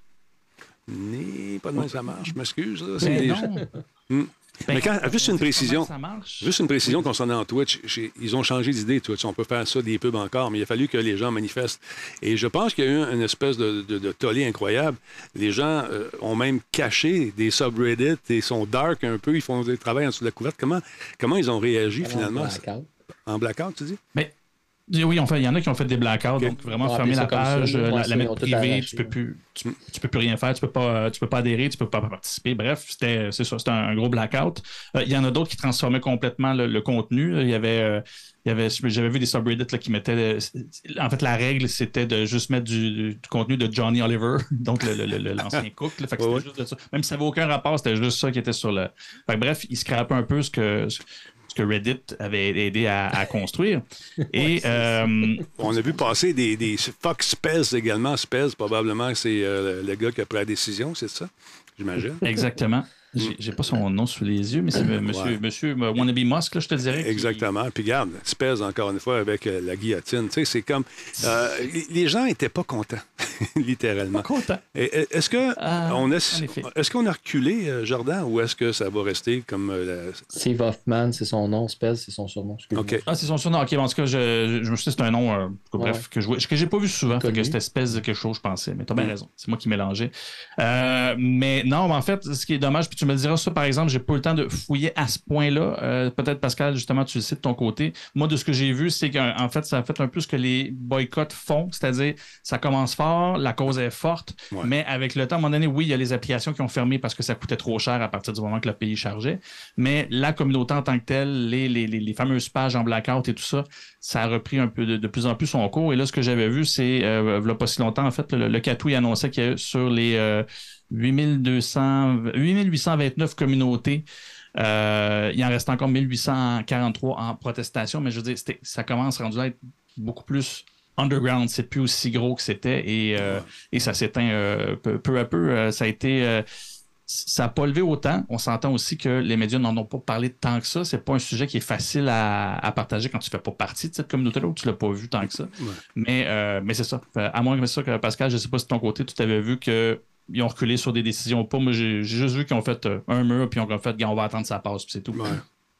Ni pas de même ça marche, je m'excuse. là, c'est des- non. Hmm. Ben, Mais quand- juste une précision. Ça marche. Juste une précision concernant Twitch. J'ai- Ils ont changé d'idée, Twitch. On peut faire ça, des pubs encore, mais il a fallu que les gens manifestent. Et je pense qu'il y a eu une espèce de, de, de tollé incroyable. Les gens euh, ont même caché des subreddits et sont dark un peu. Ils font des travail en dessous de la couverte. Comment, comment ils ont réagi finalement? Blackout. En blackout, tu dis? Mais oui, on fait- il y en a qui ont fait des blackouts, donc vraiment va fermer la page, ça, euh, la, mettre privée, tu peux plus, tu, tu peux plus rien faire, tu peux pas, tu peux pas adhérer, tu peux pas participer. Bref, c'était, c'est ça, c'était un gros blackout. Euh, il y en a d'autres qui transformaient complètement le, le contenu. Il y avait, euh, il y avait, j'avais vu des subreddits là, qui mettaient, euh, en fait, la règle c'était de juste mettre du, du contenu de Johnny Oliver, donc le- l'ancien cook. là. Fait que Ouais, c'était ouais. juste de ça. Même si ça n'avait aucun rapport, c'était juste ça qui était sur le. Fait que bref, ils scrapaient un peu ce que ce que Reddit avait aidé à, à construire. Et euh, On a vu passer des, des Fox Spez également. Spez, probablement, c'est euh, le gars qui a pris la décision, c'est ça? J'imagine. exactement. J'ai j'ai pas son nom sous les yeux, mais c'est euh, monsieur, Ouais. monsieur euh, Wannabe Musk, là, je te dirais. qui- Exactement. Puis regarde, Spez, encore une fois, avec euh, la guillotine. Tu sais, c'est comme. euh, les- gens n'étaient pas contents, littéralement. Content. Et- et- Est-ce que Ah, on a, est-ce qu'on a reculé, euh, Jordan, ou est-ce que ça va rester comme euh, la- Steve Hoffman, c'est son nom. Spez, c'est son surnom. OK. Ah, c'est son surnom. Ok, bon, en tout cas, je, je me suis dit que c'est un nom, euh, bref, Ouais. que je que j'ai pas vu souvent. Fait que espèce de quelque chose, je pensais. Mais t'as bien Mm. raison. C'est moi qui mélangeais. Euh, mais non, mais en fait, ce qui est dommage, puis tu me diras, ça, par exemple, j'ai pas eu le temps de fouiller à ce point-là. Euh, Peut-être, Pascal, justement, tu le sais de ton côté. Moi, de ce que j'ai vu, c'est qu'en en fait, ça a fait un peu ce que les boycotts font, c'est-à-dire, ça commence fort, la cause est forte, Ouais. mais avec le temps, à un moment donné, oui, il y a les applications qui ont fermé parce que ça coûtait trop cher à partir du moment que le pays chargeait. Mais la communauté en tant que telle, les, les, les, les fameuses pages en blackout et tout ça, ça a repris un peu de, de plus en plus son cours. Et là, ce que j'avais vu, c'est, euh, il y a pas si longtemps, en fait, le, le Catouille annonçait qu'il y a sur les euh, 8200, 8829 communautés, euh, il en reste encore 1843 en protestation, mais je veux dire, ça commence rendu à être beaucoup plus underground. C'est plus aussi gros que c'était et, euh, et ça s'éteint euh, peu, peu à peu. Ça a été. ça n'a pas levé autant. On s'entend aussi que les médias n'en ont pas parlé tant que ça. C'est pas un sujet qui est facile à, à partager quand tu fais pas partie de cette communauté-là ou tu l'as pas vu tant que ça. Mais, mais c'est ça. À moins que ça que Pascal, je sais pas si de ton côté, tu avais vu que ils ont reculé sur des décisions ou pas. Moi, j'ai juste vu qu'ils ont fait euh, un mur, puis ils ont fait, on va attendre ça passe, puis c'est tout. Ouais.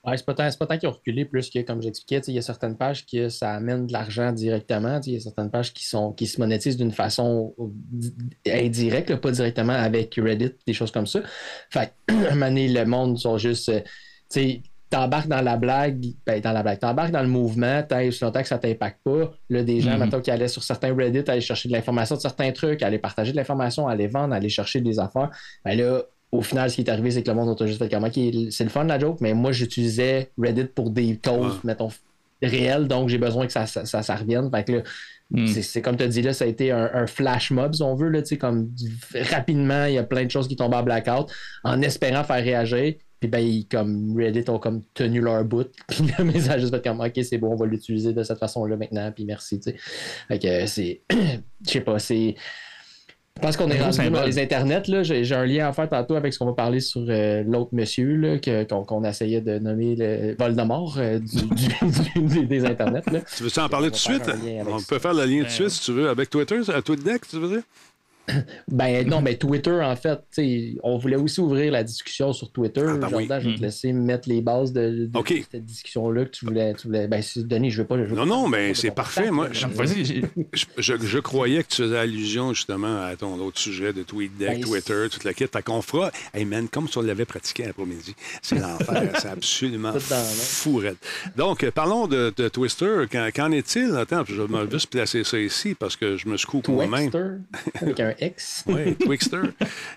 Ouais, c'est pas tant, c'est pas tant qu'ils ont reculé, plus que, comme j'expliquais, tu sais, il y a certaines pages qui ça amène de l'argent directement. tu sais, Il y a certaines pages qui, sont, qui se monétisent d'une façon di- indirecte, là, pas directement avec Reddit, des choses comme ça. Fait que, à un moment donné, le monde sont juste. euh, t'embarques dans la blague, ben, dans la blague, t'embarques dans le mouvement, t'as aussi longtemps que ça t'impacte pas. Là, des gens, Mhm. maintenant qui allaient sur certains Reddit, aller chercher de l'information de certains trucs, aller partager de l'information, aller vendre, aller chercher des affaires. Ben là, au final, ce qui est arrivé, c'est que le monde a juste fait comme OK, c'est le fun la joke, mais moi, j'utilisais Reddit pour des causes, mettons, réelles, donc j'ai besoin que ça, ça, ça, ça revienne. Fait que là, Mm. c'est- comme tu as dit là, ça a été un, un flash mob, si on veut, là, comme rapidement, il y a plein de choses qui tombent en blackout en espérant faire réagir. Puis ben, ils, comme Reddit ont comme tenu leur bout. Puis le message a juste fait comme OK, c'est bon, on va l'utiliser de cette façon-là maintenant, puis merci. tu sais. Fait que c'est. Je sais pas, c'est. Je pense qu'on est rendu dans les internets. là. J'ai un lien à faire tantôt avec ce qu'on va parler sur euh, l'autre monsieur là, que- qu'on qu'on essayait de nommer le Voldemort euh, du, du- du- des internets. Là. Tu veux en parler tout de suite? On ça. peut faire le lien tout de Ben, suite, si tu veux, avec Twitter, à TweetDeck, tu veux dire? Ben non, mais Twitter, en fait, tu sais, on voulait aussi ouvrir la discussion sur Twitter. Ah, ben oui. Je vais te Mhm. laisser mettre les bases de, cette discussion-là que tu voulais. Tu voulais ben, si- Denis, je veux pas. je veux Non, pas- non, veux mais pas c'est parfait. contact, Moi, je- Je, je- je croyais que tu faisais allusion justement à ton autre sujet de TweetDeck, Ben, Twitter, toute la kit. Fait qu'on fera, hey man, comme si on l'avait pratiqué l'après-midi. C'est l'enfer, c'est absolument Tout dans l'ordre. fou. raide. Donc, euh, parlons de, de Twister. Qu'en, qu'en est-il? Attends, je vais juste placer ça ici parce que je me secoue moi-même. Twixter, avec un X. Oui, Twixter.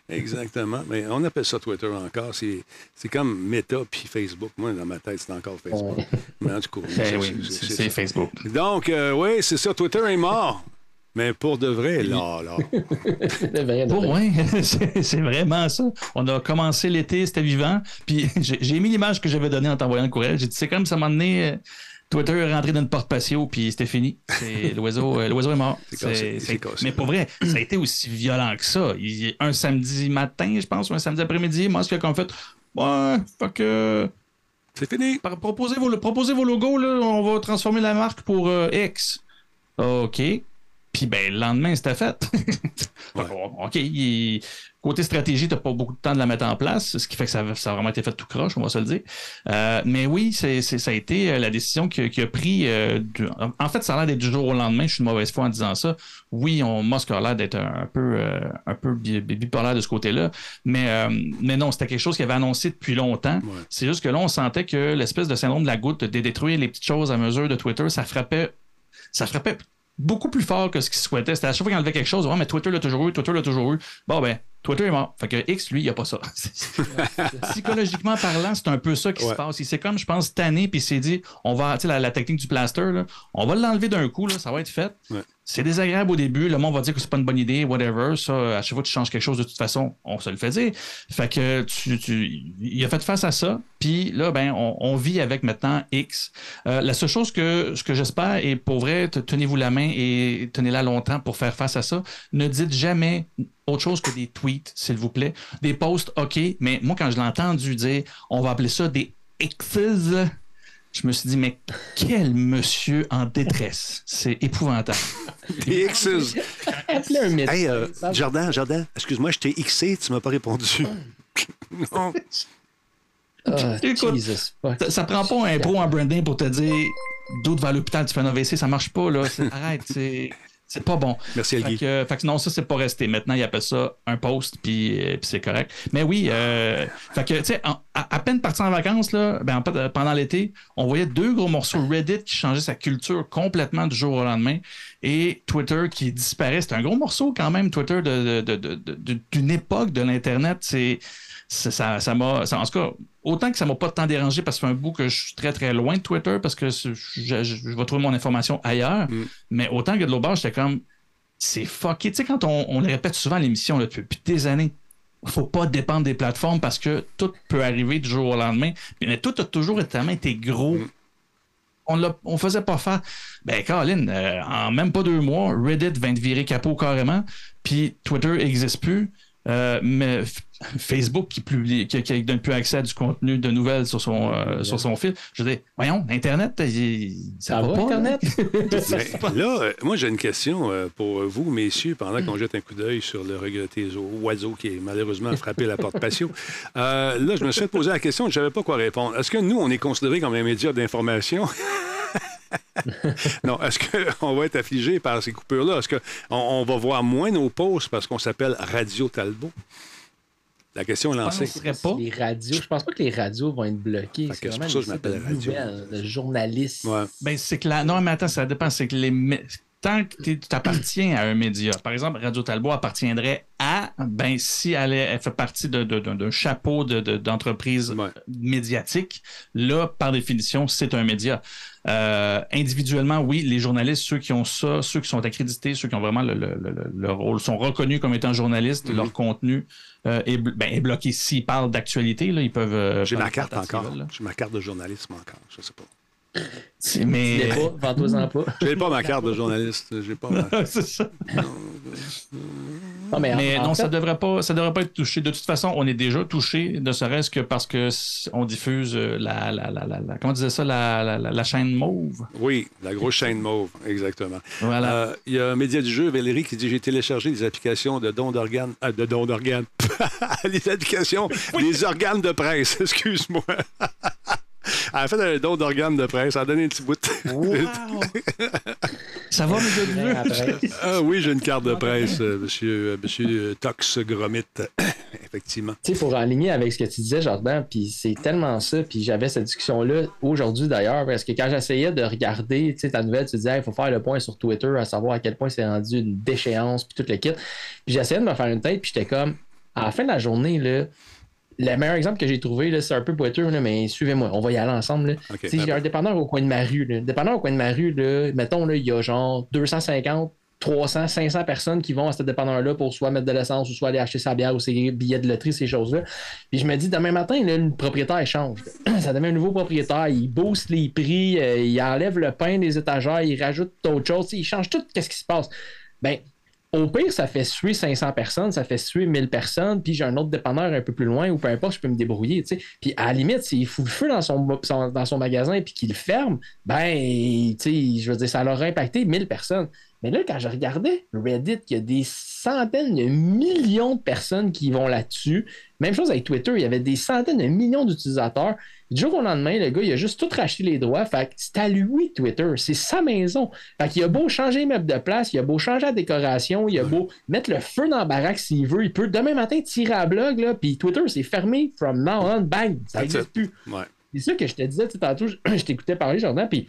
Exactement. Mais on appelle ça Twitter encore. C'est, c'est comme Meta puis Facebook. Moi, dans ma tête, c'est encore Facebook. Ouais. Mais en tout cas, Ben c'est- oui, c'est- c'est c'est c'est ça. Facebook. Donc, euh, oui, c'est ça. Twitter est mort. Mais pour de vrai, là, là. C'est vrai, Pour de moi, vrai. c'est c'est vraiment ça. On a commencé l'été, c'était vivant. Puis j'ai j'ai mis l'image que j'avais donnée en t'envoyant le courriel. J'ai dit, c'est comme ça m'a donné. Twitter est rentré dans une porte patio, puis c'était fini. L'oiseau euh, l'oiseau est mort. C'est. Mais pour vrai, ça a été aussi violent que ça. Il un samedi matin, je pense, ou un samedi après-midi, moi, ce qu'il a comme fait, ouais, fuck, euh, C'est fini. par- proposez, vos, proposez vos logos, là, on va transformer la marque pour euh, X. OK. Puis ben, le lendemain, c'était fait. Ouais. OK. il- Côté stratégie, tu n'as pas beaucoup de temps de la mettre en place, ce qui fait que ça, ça a vraiment été fait tout croche, on va se le dire. Euh, mais oui, c'est, ça a été euh, la décision qui, qui a pris. euh, du- en fait, ça a l'air d'être du jour au lendemain. Je suis de mauvaise foi en disant ça. Oui, on, Musk a l'air d'être un, un peu, euh, un peu bi- bi- bipolaire de ce côté-là. Mais, euh, mais non, c'était quelque chose qu'il avait annoncé depuis longtemps. Ouais. C'est juste que là, on sentait que l'espèce de syndrome de la goutte, de détruire les petites choses à mesure de Twitter, ça frappait, ça frappait beaucoup plus fort que ce qu'il souhaitait. C'était à chaque fois qu'il enlevait quelque chose, ouais, mais Twitter l'a toujours eu, Twitter l'a toujours eu. Bon, ben, Twitter est mort. Fait que X, lui, il n'y a pas ça. Psychologiquement parlant, c'est un peu ça qui Ouais. se passe. Il s'est comme, je pense, tanné, puis il s'est dit, on va, tu sais, la, la technique du plaster, là, on va l'enlever d'un coup, là, ça va être fait. Ouais. C'est désagréable au début. Le monde va dire que c'est pas une bonne idée, whatever. Ça, à chaque fois que tu changes quelque chose, de toute façon, on se le fait dire. Fait que tu, tu il a fait face à ça. Puis là, ben, on, on vit avec maintenant X. Euh, la seule chose que, ce que j'espère, et pour vrai, te- tenez-vous la main et tenez-la longtemps pour faire face à ça. Ne dites jamais autre chose que des tweets, s'il vous plaît. Des posts, OK, mais moi, quand je l'ai entendu dire, on va appeler ça des X's, je me suis dit, mais quel monsieur en détresse. C'est épouvantable. Les X's. Appelez un médecin. Hey, euh, va. Jardin, Jardin, excuse-moi, je t'ai Xé, tu m'as pas répondu. non. Ah, Écoute, Jesus. Ça, ça prend pas un pro en branding pour te dire d'autres vers l'hôpital, tu fais un AVC, ça marche pas, là. Arrête, c'est. C'est pas bon. Merci, Fait Elguy. que, fait que non, ça, c'est pas resté. Maintenant, ils appellent ça un post, puis, euh, puis c'est correct. Mais oui, euh, fait que, tu sais, à, à peine parti en vacances, là, ben, en fait, euh, pendant l'été, on voyait deux gros morceaux Reddit qui changeaient sa culture complètement du jour au lendemain et Twitter qui disparaît. C'est un gros morceau quand même, Twitter, de, de- de- de- de- d'une époque de l'Internet. C'est, c'est- ça, ça m'a, ça- en tout cas, autant que ça m'a pas tant dérangé parce que fait un bout que je suis très très loin de Twitter parce que je, je- je vais trouver mon information ailleurs. Mm. Mais autant que de bord, j'étais comme, c'est fucké. Tu sais, quand on, on le répète souvent à l'émission depuis, depuis des années, faut pas dépendre des plateformes parce que tout peut arriver du jour au lendemain. Mais tout a toujours tellement été gros. Mm. On ne on faisait pas faire. Ben, Colin, euh, en même pas deux mois, Reddit vient de virer capot carrément, puis Twitter n'existe plus. Euh, mais Facebook qui publie, qui, qui donne plus accès à du contenu de nouvelles sur son, euh, sur son fil. Je dis, voyons, Internet, il- ça, Ça va va, pas. Internet? Mais là, euh, moi, j'ai une question euh, pour vous, messieurs, pendant qu'on jette un coup d'œil sur le regretté oiseau qui est malheureusement frappé la porte patio. Euh, là, je me suis fait poser la question, je ne savais pas quoi répondre. Est-ce que nous, on est considérés comme un média d'information? non, est-ce qu'on va être affligé par ces coupures-là? Est-ce qu'on on va voir moins nos posts parce qu'on s'appelle Radio Talbot? La question est lancée. Je penserais pas. Les radios, je pense pas que les radios vont être bloquées. C'est pour ça que je m'appelle radio. de journalistes. Ouais. Ben, c'est que la. Non, mais attends, ça dépend. C'est que les. Tant que tu appartiens à un média, par exemple, Radio Talbot appartiendrait à, ben, si elle, est- elle fait partie de- de- d'un chapeau de- de- d'entreprise Ouais. médiatique, là, par définition, c'est un média. Euh, individuellement, oui, les journalistes, ceux qui ont ça, ceux qui sont accrédités, ceux qui ont vraiment le, le- le- le rôle, sont reconnus comme étant journalistes, Mhm. leur contenu euh, est, ben, est bloqué. S'ils parlent d'actualité, ils peuvent. euh, J'ai ma carte encore. J'ai ma carte de journalisme encore. Je sais pas. Mais. l'es pas, vends-toi-en pas. J'ai pas ma carte de journaliste. J'ai pas ma- c'est ça. Non, mais, en- Mais en non, fait, ça devrait pas, ça devrait pas être touché. De toute façon, on est déjà touché, ne serait-ce que parce que on diffuse euh, la, la, la, la, la- comment on disait ça, la, la, la, la chaîne mauve? Oui, la grosse chaîne mauve, exactement. Voilà. Euh, Il y a un média du jeu, Valérie, qui dit J'ai téléchargé des applications de dons d'organes. ah, de dons d'organes. les applications des organes de presse, excuse-moi. Elle a fait un don d'organes de presse, elle a donné un petit bout. ça va, mes après, ah oui, j'ai une carte de presse, euh, monsieur, euh, monsieur Tox Gromit. Effectivement. Tu sais, pour aligner avec ce que tu disais, Jordan, puis c'est tellement ça, puis j'avais cette discussion-là aujourd'hui d'ailleurs, parce que quand j'essayais de regarder, tu sais, ta nouvelle, tu disais, il faut faire le point sur Twitter, à savoir à quel point c'est rendu une déchéance, puis tout le kit. Puis j'essayais de me faire une tête, puis j'étais comme, à la fin de la journée, là, le meilleur exemple que j'ai trouvé, c'est un peu poiteux, là, mais suivez-moi, on va y aller ensemble. Là. OK, Tu sais, j'ai un dépanneur au coin de ma rue. Là. Dépanneur au coin de ma rue, là, mettons, il y a genre 250, 300, 500 personnes qui vont à ce dépanneur-là pour soit mettre de l'essence ou soit aller acheter sa bière ou ses billets de loterie, ces choses-là. Puis je me dis, demain matin, là, le propriétaire change. Ça devient un nouveau propriétaire. Il booste les prix, euh, il enlève le pain des étagères, il rajoute d'autres choses. Il change tout ce qui se passe. Ben, au pire, ça fait suer 500 personnes, ça fait suer 1000 personnes, puis j'ai un autre dépanneur un peu plus loin, ou peu importe, je peux me débrouiller. Puis à la limite, s'il fout le feu dans son, magasin puis qu'il ferme, ben, je veux dire, ça leur a impacté 1000 personnes. Mais là, quand je regardais Reddit, il y a des centaines de millions de personnes qui vont là-dessus. Même chose avec Twitter, il y avait des centaines de millions d'utilisateurs. Du jour au lendemain, le gars, il a juste tout racheté les droits. Fait que c'est à lui, Twitter. C'est sa maison. Fait qu'il a beau changer les meubles de place, il a beau changer la décoration, il a beau mettre le feu dans la baraque s'il veut. Il peut demain matin tirer à blog, là, puis Twitter, c'est fermé from now on, bang, ça n'existe plus. Ouais. C'est ça que je te disais sais, tantôt, je, je t'écoutais parler, Jordan, puis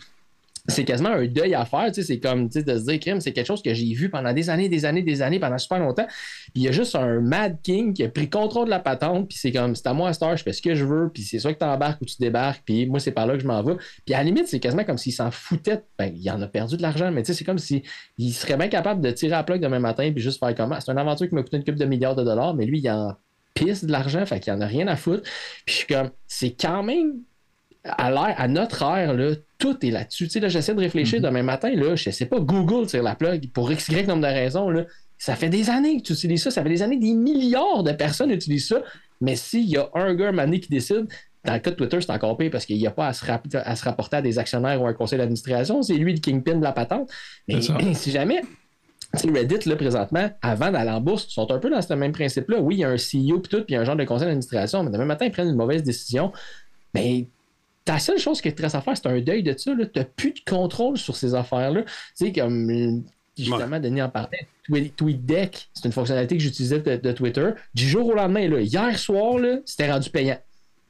c'est quasiment un deuil à faire. C'est comme de se dire, crime, c'est quelque chose que j'ai vu pendant des années, des années, des années, pendant super longtemps. Puis il y a juste un Mad King qui a pris contrôle de la patente, puis c'est comme, c'est à moi Star, je fais ce que je veux, puis c'est soit que tu embarques ou tu débarques, puis moi, c'est par là que je m'en vais. Puis à la limite, c'est quasiment comme s'il s'en foutait. Ben, il en a perdu de l'argent, mais c'est comme s'il serait bien capable de tirer à plug demain matin, puis juste faire comment. C'est une aventure qui m'a coûté une coupe de milliards de dollars, mais lui, il en pisse de l'argent, fait qu'il en a rien à foutre. Puis je suis comme, c'est quand même à à notre ère, là, tout est là-dessus. Tu sais, là, j'essaie de réfléchir mm-hmm. demain matin, là, je sais pas, Google tire la plug pour X, Y nombre de raisons, là. Ça fait des années que tu utilises ça, ça fait des années, des milliards de personnes utilisent ça. Mais s'il y a un gars mané qui décide, dans le cas de Twitter, c'est encore pire parce qu'il n'y a pas à se, à se, rapporter à des actionnaires ou à un conseil d'administration. C'est lui le kingpin de la patente. Mais si jamais Reddit, là, présentement, avant d'aller en bourse, sont un peu dans ce même principe-là. Oui, il y a un CEO puis tout, puis un genre de conseil d'administration, mais demain matin, ils prennent une mauvaise décision. Mais ta seule chose qui te reste à faire, c'est un deuil de ça. Tu n'as plus de contrôle sur ces affaires-là. Tu sais, comme justement, Denis en parlait. TweetDeck, c'est une fonctionnalité que j'utilisais de, Twitter. Du jour au lendemain, là, hier soir, c'était rendu payant.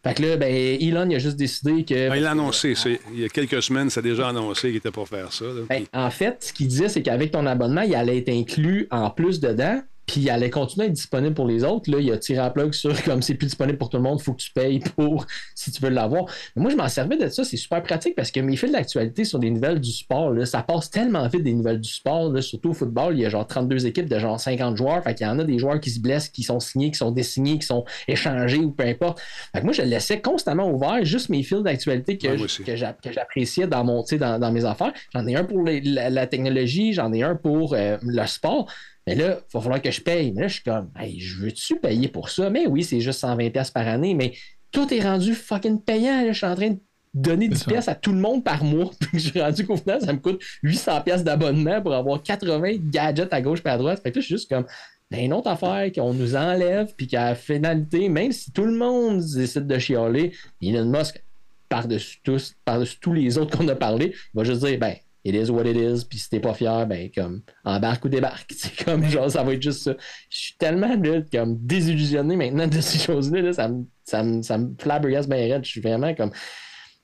Fait que là, ben, Elon il a juste décidé que. Ben, il a annoncé, il y a quelques semaines, ça a déjà annoncé qu'il était pour faire ça. Ben, en fait, ce qu'il disait, c'est qu'avec ton abonnement, il allait être inclus en plus dedans puis il allait continuer à être disponible pour les autres. Là, il a tiré à plug sur comme c'est plus disponible pour tout le monde, il faut que tu payes pour si tu veux l'avoir. moi, je m'en servais de ça, c'est super pratique parce que mes fils d'actualité sur des nouvelles du sport, là, ça passe tellement vite des nouvelles du sport, là, surtout au football, il y a genre 32 équipes de genre 50 joueurs. Fait qu'il y en a des joueurs qui se blessent, qui sont signés, qui sont désignés, qui sont échangés ou peu importe. Fait que moi, je laissais constamment ouvert juste mes fils d'actualité que, que j'appréciais dans, mon, dans, dans mes affaires. J'en ai un pour la, technologie, j'en ai un pour euh, le sport. Mais là, il va falloir que je paye. Mais là, je suis comme, hey, je veux-tu payer pour ça? Mais oui, c'est juste 120$ par année, mais tout est rendu fucking payant. Je suis en train de donner 10 pièces à tout le monde par mois. Puis je suis rendu qu'au final, ça me coûte 800 pièces d'abonnement pour avoir 80 gadgets à gauche et à droite. Fait que là, je suis juste comme, ben, une autre affaire qu'on nous enlève, puis qu'à la finalité, même si tout le monde décide de chialer, Elon Musk, par-dessus tous, par-dessus tous les autres qu'on a parlé, il va juste dire, ben, it is what it is, puis si t'es pas fier, ben comme embarque ou débarque. C'est comme genre ça va être juste ça. Je suis tellement comme désillusionné maintenant de ces choses-là, ça me ça me ça me flabbergasse bien Je suis vraiment comme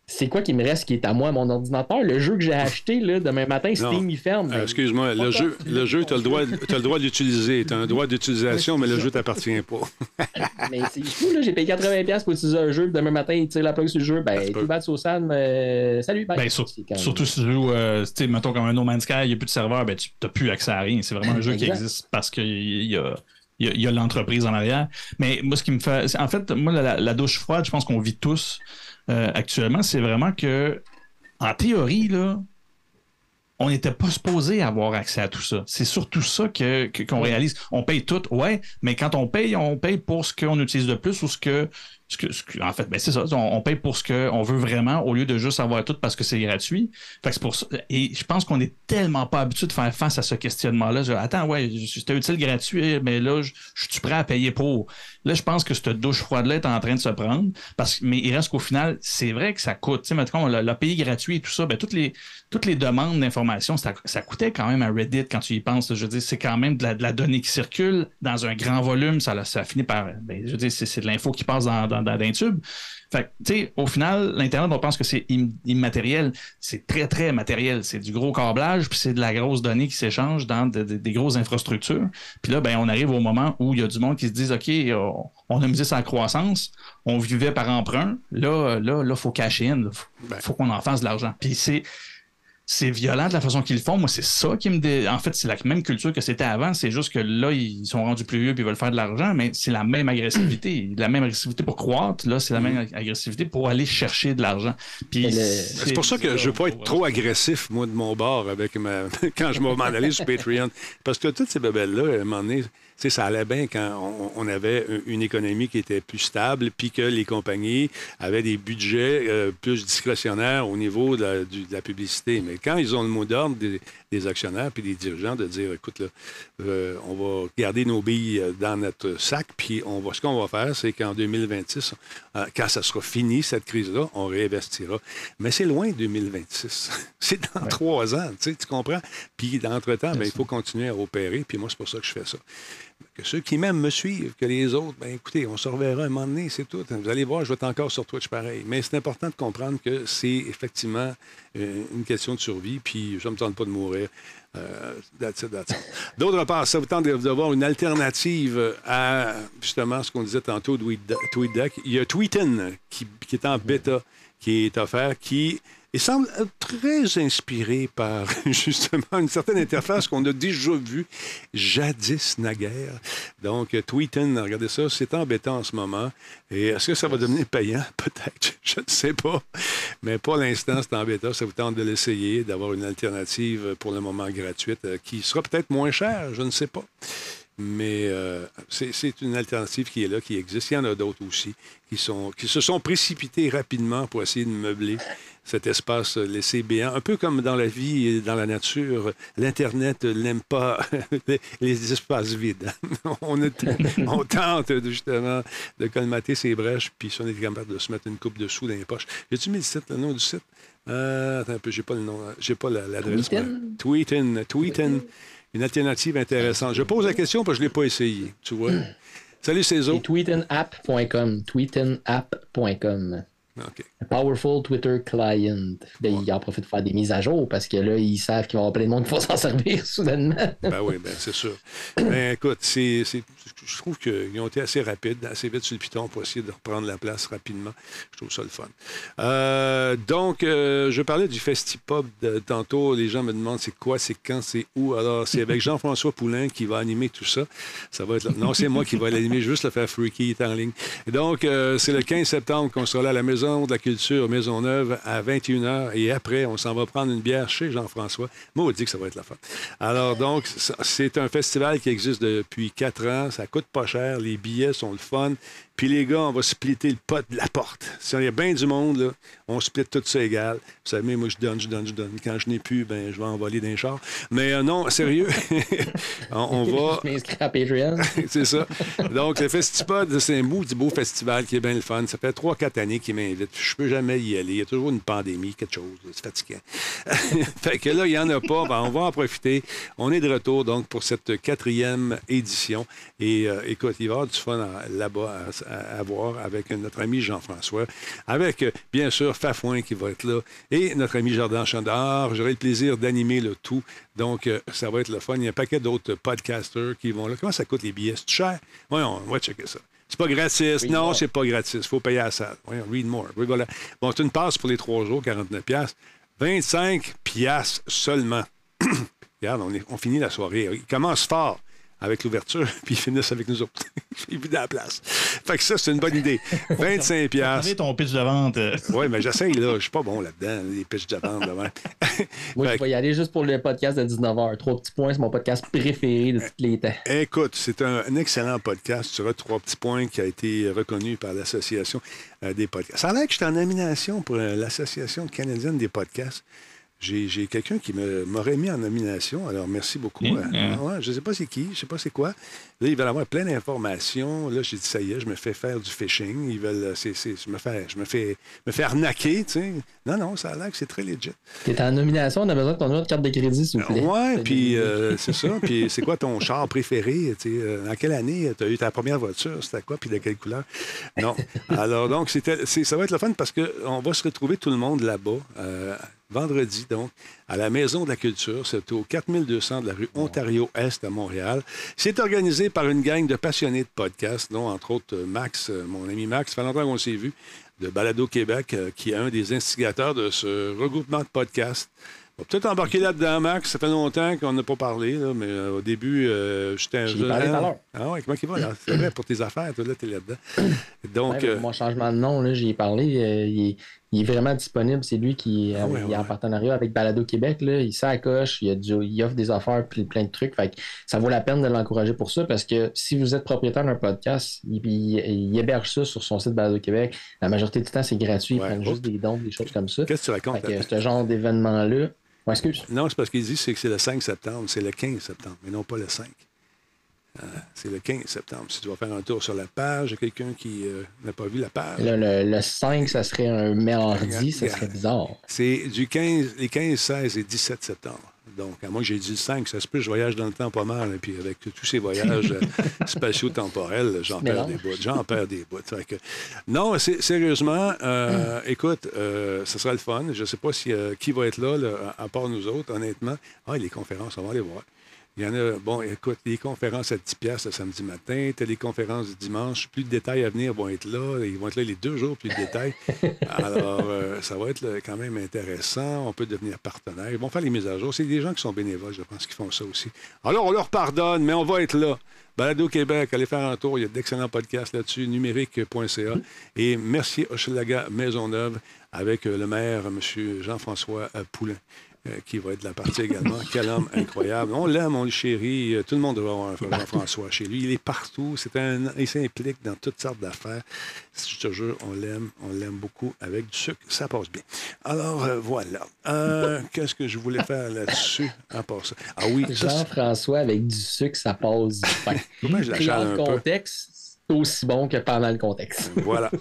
c'est quoi qui me reste qui est à moi, mon ordinateur? Le jeu que j'ai acheté là, demain matin, Steam, il ferme. Euh, excuse-moi, le jeu, le jeu tu as le droit, as le droit d'utiliser. Tu as un droit d'utilisation, mais le jeu t'appartient pas. mais c'est fou, là. J'ai payé 80$ pour utiliser un jeu. Demain matin, il tire la plug sur le jeu. Ben, tout bad sur Sam. Euh, salut, bye. Ben, surtout si tu joues, euh, mettons, comme un No Man's Sky, il n'y a plus de serveur, ben, tu n'as plus accès à rien. C'est vraiment un jeu qui existe parce qu'il y a il y a, l'entreprise en arrière. Mais moi, ce qui me fait. En fait, moi, la douche froide, je pense qu'on vit tous. Euh, actuellement, c'est vraiment que, en théorie, là, on n'était pas supposé avoir accès à tout ça. C'est surtout ça que, qu'on réalise. On paye tout, ouais, mais quand on paye, on paye pour ce qu'on utilise de plus ou ce que en fait, ben c'est ça. On, paye pour ce qu'on veut vraiment au lieu de juste avoir tout parce que c'est gratuit. Fait. Et je pense qu'on est tellement pas habitué de faire face à ce questionnement-là. Attends, ouais, c'était utile gratuit, mais là, je, suis prêt à payer pour. Là, je pense que cette douche froide-là est en train de se prendre. Parce, mais il reste qu'au final, c'est vrai que ça coûte. Tu sais, maintenant, on l'a payé gratuit et tout ça. Ben, toutes les, toutes les demandes d'information, ça, coûtait quand même à Reddit quand tu y penses. Je veux dire, c'est quand même de la, donnée qui circule dans un grand volume. Ça, ça finit par. Ben, je veux dire, c'est de l'info qui passe dans d'un tube. Fait tu sais, au final, l'Internet, on pense que c'est immatériel. C'est très, très matériel. C'est du gros câblage, puis c'est de la grosse donnée qui s'échange dans des grosses infrastructures. Puis là, ben, on arrive au moment où il y a du monde qui se dit OK, on a misé sa croissance, on vivait par emprunt. Là, là, là, faut cacher in. Il faut, qu'on en fasse de l'argent. Puis c'est c'est violent de la façon qu'ils le font. Moi, c'est ça qui me. Dé... En fait, c'est la même culture que c'était avant. C'est juste que là, ils sont rendus plus vieux et ils veulent faire de l'argent, mais c'est la même agressivité. la même agressivité pour croître. Là, c'est la même agressivité pour aller chercher de l'argent. Puis c'est pour ça que je veux pas être trop agressif, moi, de mon bord, avec ma... quand je m'en aller sur Patreon. Parce que toutes ces bebelles-là, à un moment donné, ça allait bien quand on, avait une économie qui était plus stable, puis que les compagnies avaient des budgets euh, plus discrétionnaires au niveau de la, publicité. Mais quand ils ont le mot d'ordre des, actionnaires puis des dirigeants de dire, écoute, là, euh, on va garder nos billes euh, dans notre sac, puis on va, ce qu'on va faire, c'est qu'en 2026, quand ça sera fini, cette crise-là, on réinvestira. Mais c'est loin 2026. c'est dans trois ans, tu comprends? Puis, d'entre-temps, ben, il faut continuer à opérer, puis moi, c'est pour ça que je fais ça. Que ceux qui m'aiment me suivent, que les autres, ben écoutez, on se reverra un moment donné, c'est tout. Vous allez voir, je vais être encore sur Twitch pareil. Mais c'est important de comprendre que c'est effectivement euh, une question de survie, puis je ne me tente pas de mourir. Euh. D'autre part, ça vous tente d'avoir une alternative à justement ce qu'on disait tantôt de TweetDeck. Il y a Tweetin qui, qui est en bêta, qui est offert, qui il semble très inspiré par justement une certaine interface qu'on a déjà vue jadis naguère. Donc, Tweeten, regardez ça, c'est embêtant en ce moment. Et est-ce que ça va devenir payant? Peut-être, je ne sais pas. Mais pour l'instant, c'est embêtant. Ça vous tente de l'essayer, d'avoir une alternative pour le moment gratuite euh, qui sera peut-être moins chère, je ne sais pas. Mais euh, c'est une alternative qui est là, qui existe. Il y en a d'autres aussi qui, sont, qui se sont précipités rapidement pour essayer de meubler cet espace laissé béant. Un peu comme dans la vie et dans la nature, l'Internet n'aime pas les espaces vides. on, on, tente justement de colmater ces brèches, puis si on est capable de se mettre une coupe de sous dans les poches. J'ai-tu mis le, site, le nom du site? Euh, attends un peu, j'ai pas le nom, j'ai pas l'adresse. Tweetin. Tweetin. Une alternative intéressante. Je pose la question parce que je ne l'ai pas essayé, tu vois. Salut Cézo. Tweetinapp.com. Tweetinapp.com. Powerful Twitter Client. Ben, Ils en profitent pour faire des mises à jour parce que là, ils savent qu'il va y avoir plein de monde qui va s'en servir soudainement. ben oui, ben c'est sûr. ben, écoute, c'est, je trouve qu'ils ont été assez rapides, assez vite sur le piton pour essayer de reprendre la place rapidement. Je trouve ça le fun. Euh, donc, euh, je parlais du Festipop de, tantôt. Les gens me demandent c'est quoi, c'est quand, c'est où? Alors, c'est avec Jean-François Poulain qui va animer tout ça. Ça va être Non, c'est moi qui vais l'animer, juste le faire freaky, est en ligne. Et donc, euh, c'est le 15 septembre qu'on sera là à la Maison de la Culture Maisonneuve à 21h. Et après, on s'en va prendre une bière chez Jean-François. Moi, on dit que ça va être la fin. Alors, donc, c'est un festival qui existe depuis quatre ans. Ça coûte pas cher. Les billets sont le fun. Puis les gars, on va splitter le pot de la porte. Si on y a bien du monde, là, on split tout ça égal. Vous savez, moi, je donne, je donne, je donne. Quand je n'ai plus, ben, je vais envoler d'un char. Mais euh, non, sérieux, on, va... C'est ça. Donc, le Festipod, c'est un beau, beau festival qui est bien le fun. Ça fait trois, quatre années qu'il m'invite. Je peux jamais y aller. Il y a toujours une pandémie, quelque chose. C'est fatigant. fait que là, il n'y en a pas. Ben, on va en profiter. On est de retour, donc, pour cette quatrième édition. Et euh, écoute, il va y avoir du fun là-bas à, voir avec notre ami Jean-François, avec euh, bien sûr Fafouin qui va être là et notre ami Jardin Chandard. J'aurai le plaisir d'animer le tout. Donc, euh, ça va être le fun. Il y a un paquet d'autres podcasters qui vont là. Comment ça coûte les billets? C'est cher? Voyons, on va checker ça. C'est pas gratis. non, c'est pas gratis. Il faut payer à ça. Voyons, read more. Bon, c'est une passe pour les trois jours, 49 pièces. 25 pièces seulement. Regarde, on, on finit la soirée. Il commence fort avec l'ouverture, puis ils finissent avec nous autres. ils vident la place. Fait que ça, c'est une bonne idée. 25 piastres. ton pitch de vente. oui, mais j'essaye, là. Je suis pas bon là-dedans, les pitchs de vente. Là, Moi, je vais y aller juste pour le podcast de 19h. Trois petits points, c'est mon podcast préféré de tous les temps. Écoute, c'est un, excellent podcast sur Trois petits points qui a été reconnu par l'Association euh, des podcasts. Ça a l'air que je suis en nomination pour euh, l'Association canadienne des podcasts j'ai quelqu'un qui m'aurait mis en nomination. Alors, merci beaucoup. Mmh, mmh. je ne sais pas c'est qui, je ne sais pas c'est quoi. Là, ils veulent avoir plein d'informations. Là, j'ai dit, ça y est, je me fais faire du phishing. Ils veulent, je me fais, je me fais, me fais arnaquer, tu sais. Non, non, ça a l'air que c'est très legit. Tu es en nomination, on a besoin de ton numéro de carte de crédit, s'il vous plaît. Oui, puis euh, c'est ça. Puis c'est quoi ton char préféré? Tu sais, euh, en quelle année tu as eu ta première voiture? C'était quoi? Puis de quelle couleur? Non. Alors, donc, ça va être le fun parce qu'on va se retrouver tout le monde là-bas. Euh, vendredi, donc, à la Maison de la Culture. C'est au 4200 de la rue Ontario-Est à Montréal. C'est organisé par une gang de passionnés de podcasts, dont, entre autres, Max, euh, mon ami Max, ça fait longtemps qu'on s'est vu, de Balado Québec, euh, qui est un des instigateurs de ce regroupement de podcasts. On va peut-être embarquer là-dedans, Max. Ça fait longtemps qu'on n'a pas parlé, mais euh, au début, j'étais un jeune. Ah oui, comment il va? C'est vrai, pour tes affaires, toi, là, t'es là-dedans. Donc. mon changement de nom, j'y ai parlé. il il est vraiment disponible. C'est lui qui ah est en partenariat avec Balado Québec. Là. Il s'accroche, il, il offre des offres, puis plein de trucs. Fait ça vaut la peine de l'encourager pour ça parce que si vous êtes propriétaire d'un podcast, il, héberge ça sur son site Balado Québec. La majorité du temps, c'est gratuit. Ils prennent juste des dons, des choses comme ça. Qu'est-ce que tu racontes? ce genre d'événement-là. excuse. Non, c'est parce qu'il dit que c'est le 5 septembre. C'est le 15 septembre, mais non pas le 5. Euh, c'est le 15 septembre. Si tu vas faire un tour sur la page, quelqu'un qui euh, n'a pas vu la page. Le, le 5, ça serait un mardi, ça serait bizarre. C'est du 15, les 15, 16 et 17 septembre. Donc, à moi, j'ai dit le 5, ça se peut, je voyage dans le temps pas mal. Et puis, avec tous ces voyages euh, spatio-temporels, j'en perds des bouts. J'en perds des bouts. Que- non, sérieusement, euh, écoute, euh, ce sera le fun. Je ne sais pas si, qui va être là, là, à part nous autres, honnêtement. Ah, les conférences, on va aller voir. Il y en a, bon, écoute, les conférences à 10 piastres le samedi matin, tu as les conférences du dimanche, plus de détails à venir vont être là, ils vont être là les deux jours, plus de détails. Alors, euh, ça va être là, quand même intéressant, on peut devenir partenaire, ils vont faire les mises à jour, c'est des gens qui sont bénévoles, je pense, qui font ça aussi. Alors, on leur pardonne, mais on va être là. Balado Québec, allez faire un tour, il y a d'excellents podcasts là-dessus, numérique.ca. Et merci Hochelaga Maisonneuve avec euh, le maire, M. Jean-François euh, Poulain euh, qui va être de la partie également. Quel homme incroyable. On l'aime, on le chérit. Euh, Tout le monde devrait avoir un frère Jean-François chez lui. Il est partout. C'est un, il s'implique dans toutes sortes d'affaires. Je te jure, on l'aime. On l'aime beaucoup. Avec du sucre, ça passe bien. Alors, euh, voilà. Euh, Qu'est-ce que je voulais faire là-dessus à part ça? Ah oui, Jean-François, avec du sucre, ça passe pain. Comment je la Pris chale hors un peu? contexte, c'est aussi bon que pendant le contexte. Voilà.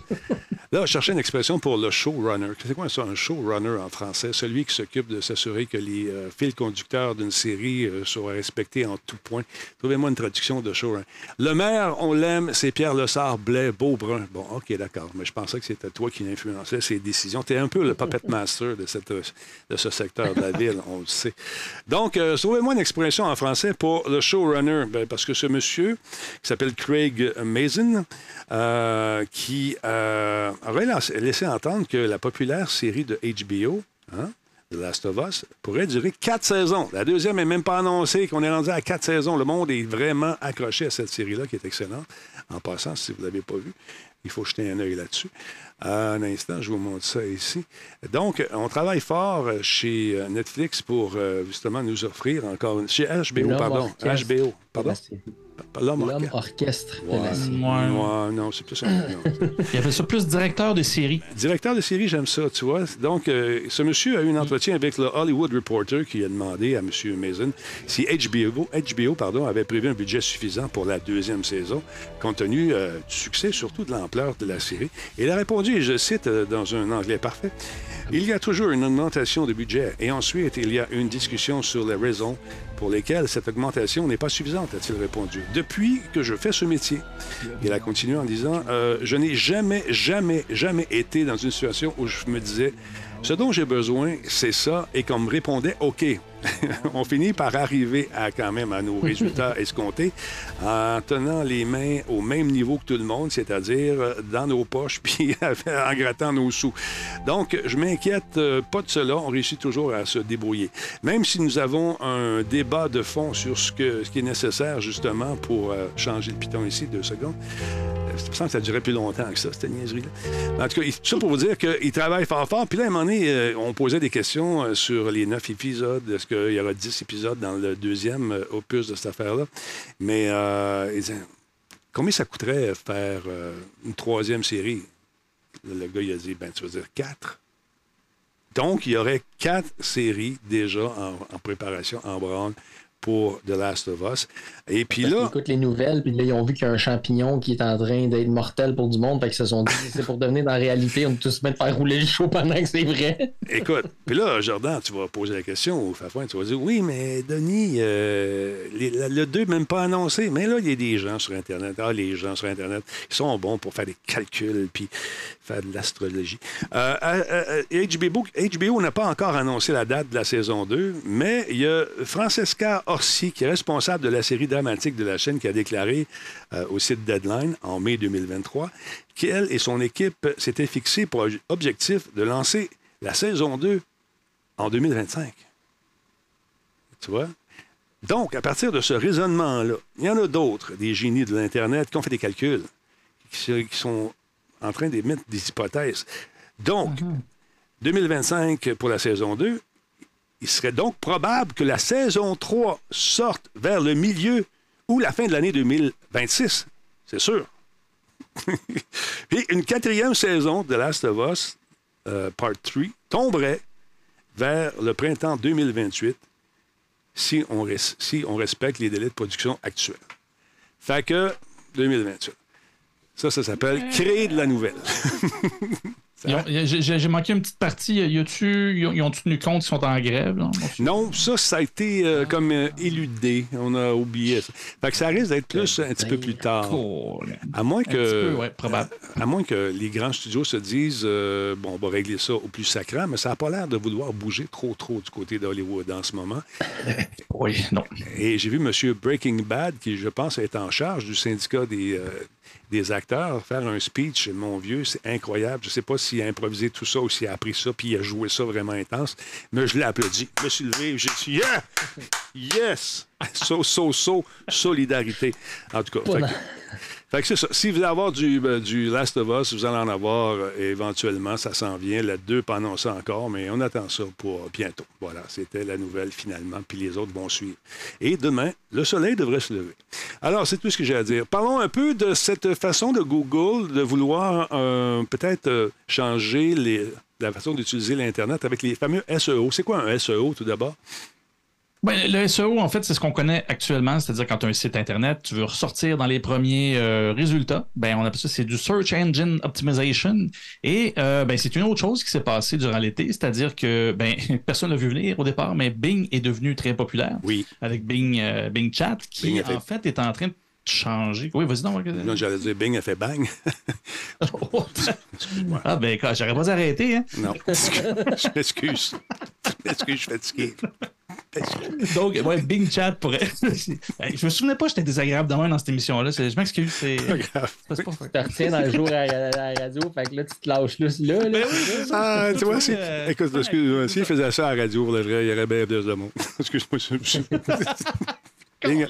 Là, je cherchais une expression pour le showrunner. C'est quoi ça, un showrunner en français? Celui qui s'occupe de s'assurer que les euh, fils conducteurs d'une série euh, soient respectés en tout point. Trouvez-moi une traduction de showrunner. Le maire, on l'aime, c'est Pierre Lessard, Blais, Beaubrun. Bon, OK, d'accord. Mais je pensais que c'était toi qui influençais ses décisions. Tu es un peu le puppet master de, cette, de ce secteur de la ville, on le sait. Donc, euh, trouvez-moi une expression en français pour le showrunner. Ben, parce que ce monsieur, qui s'appelle Craig Mason, euh, qui euh, aurait laissé entendre que la populaire série de HBO, hein, The Last of Us, pourrait durer quatre saisons. La deuxième n'est même pas annoncée qu'on est rendu à quatre saisons. Le monde est vraiment accroché à cette série-là qui est excellente. En passant, si vous ne l'avez pas vue, il faut jeter un œil là-dessus. Un instant, je vous montre ça ici. Donc, on travaille fort chez euh, Netflix pour justement nous offrir encore une... Chez HBO, pardon. HBO, pardon? Série. L'homme orchestre. orchestre de Ouais. la série. Ouais. Ouais, non, c'est plus un. non. Il appelle ça plus directeur de série. Directeur de série, j'aime ça, tu vois. Donc, euh, ce monsieur a eu un entretien avec le Hollywood Reporter qui a demandé à M. Mason si HBO, HBO pardon, avait prévu un budget suffisant pour la deuxième saison, compte tenu euh, du succès, surtout de l'ampleur de la série. Et il a répondu, et je cite euh, dans un anglais parfait, Il y a toujours une augmentation de budget et ensuite il y a une discussion sur les raisons pour lesquelles cette augmentation n'est pas suffisante, a-t-il répondu. Depuis que je fais ce métier, il a continué en disant euh, Je n'ai jamais, jamais, jamais été dans une situation où je me disais Ce dont j'ai besoin, c'est ça, et qu'on me répondait OK. On finit par arriver à quand même à nos résultats escomptés en tenant les mains au même niveau que tout le monde, c'est-à-dire euh, dans nos poches puis en grattant nos sous. Donc, je m'inquiète euh, pas de cela. On réussit toujours à se débrouiller. Même si nous avons un débat de fond sur ce, que, ce qui est nécessaire justement pour euh, changer le piton ici, deux secondes. Euh, Il me semble que ça durait plus longtemps que ça, cette niaiserie-là. En tout cas, tout ça pour vous dire qu'il travaille fort fort. Puis là, à un moment donné, euh, on posait des questions euh, sur les neuf épisodes. Qu'il y aura dix épisodes dans le deuxième euh, opus de cette affaire-là? Mais euh, combien ça coûterait faire euh, une troisième série? Le gars, il a dit, ben, tu veux dire quatre? Donc, il y aurait quatre séries déjà en, en préparation, en branle pour The Last of Us. Et puis là, écoutent les nouvelles, puis là, ils ont vu qu'il y a un champignon qui est en train d'être mortel pour du monde, fait qu'ils se sont dit, c'est pour devenir dans la réalité, on est tous bien de faire rouler le show pendant que c'est vrai. Écoute, puis là, Jordan, tu vas poser la question au Fafouin, tu vas dire Oui, mais Denis, euh, les- la- le 2 même pas annoncé. Mais là, il y a des gens sur Internet. Ah, les gens sur Internet, ils sont bons pour faire des calculs puis faire de l'astrologie. Euh, euh, euh, HBO, HBO n'a pas encore annoncé la date de la saison 2, mais il y a Francesca Orsi, qui est responsable de la série dramatique de la chaîne, qui a déclaré euh, au site Deadline en mai 2023 qu'elle et son équipe s'étaient fixés pour objectif de lancer la saison 2 en 2025. Tu vois? Donc, à partir de ce raisonnement-là, il y en a d'autres, des génies de l'Internet, qui ont fait des calculs, qui, sont en train d'émettre des hypothèses. Donc, 2025 pour la saison 2, il serait donc probable que la saison 3 sorte vers le milieu ou la fin de l'année 2026. C'est sûr. Puis une quatrième saison de Last of Us, euh, Part 3, tomberait vers le printemps 2028 si on, res- si on respecte les délais de production actuels. Fait que 2028. Ça, ça s'appelle créer de la nouvelle. J'ai manqué une petite partie. Y ont- ont tenu compte qu'ils sont en grève? là? Non, ça, ça a été euh, comme euh, éludé. On a oublié ça. Fait que ça risque d'être plus un petit peu plus tard. Cool. À moins Un petit que. peu, ouais, probable. À moins que les grands studios se disent euh, bon, on va régler ça au plus sacrant, mais ça n'a pas l'air de vouloir bouger trop, trop du côté d'Hollywood en ce moment. Oui, non. Et j'ai vu M. Breaking Bad, qui, je pense, est en charge du syndicat des, euh, des acteurs, faire un speech. Mon vieux, c'est incroyable. Je ne sais pas s'il a improvisé tout ça ou s'il a appris ça puis il a joué ça vraiment intense, mais je l'ai applaudi. Je me suis levé j'ai dit Yeah! Yes! So, so, so, solidarité. En tout cas, Si vous voulez avoir du, euh, du Last of Us, vous allez en avoir euh, éventuellement. Ça s'en vient. La 2, pas annoncé encore, mais on attend ça pour bientôt. Voilà, c'était la nouvelle finalement. Puis les autres vont suivre. Et demain, le soleil devrait se lever. Alors, c'est tout ce que j'ai à dire. Parlons un peu de cette façon de Google de vouloir euh, peut-être changer la façon d'utiliser l'Internet avec les fameux SEO. C'est quoi un SEO tout d'abord? Ben, le SEO, en fait, c'est ce qu'on connaît actuellement, c'est-à-dire quand tu as un site Internet, tu veux ressortir dans les premiers euh, résultats, ben, on appelle ça, c'est du Search Engine Optimization. Et euh, ben, c'est une autre chose qui s'est passée durant l'été, c'est-à-dire que ben, personne n'a vu venir au départ, mais Bing est devenu très populaire Oui. avec Bing, euh, Bing Chat, qui Bing en fait est en train de changer. Oui, vas-y donc. Non, J'allais dire Bing a fait bang. ah ben, quand- j'aurais pas arrêté, hein. non. je m'excuse. Je m'excuse, je suis fatigué. Donc, ouais, Bing Chat pourrait. Je me souvenais pas que j'étais désagréable demain dans cette émission-là. C'est- Je m'excuse. C'est Pas grave. c'est pas- Tu te retiens dans le jour à, la radio, fait que là, tu te lâches là. là, Ben là. Ah, tu vois, si, Euh, écoute, excuse-moi, s'il faisait ça à la radio, pour le vrai, il y aurait bien plus de monde. Excuse-moi. Bing,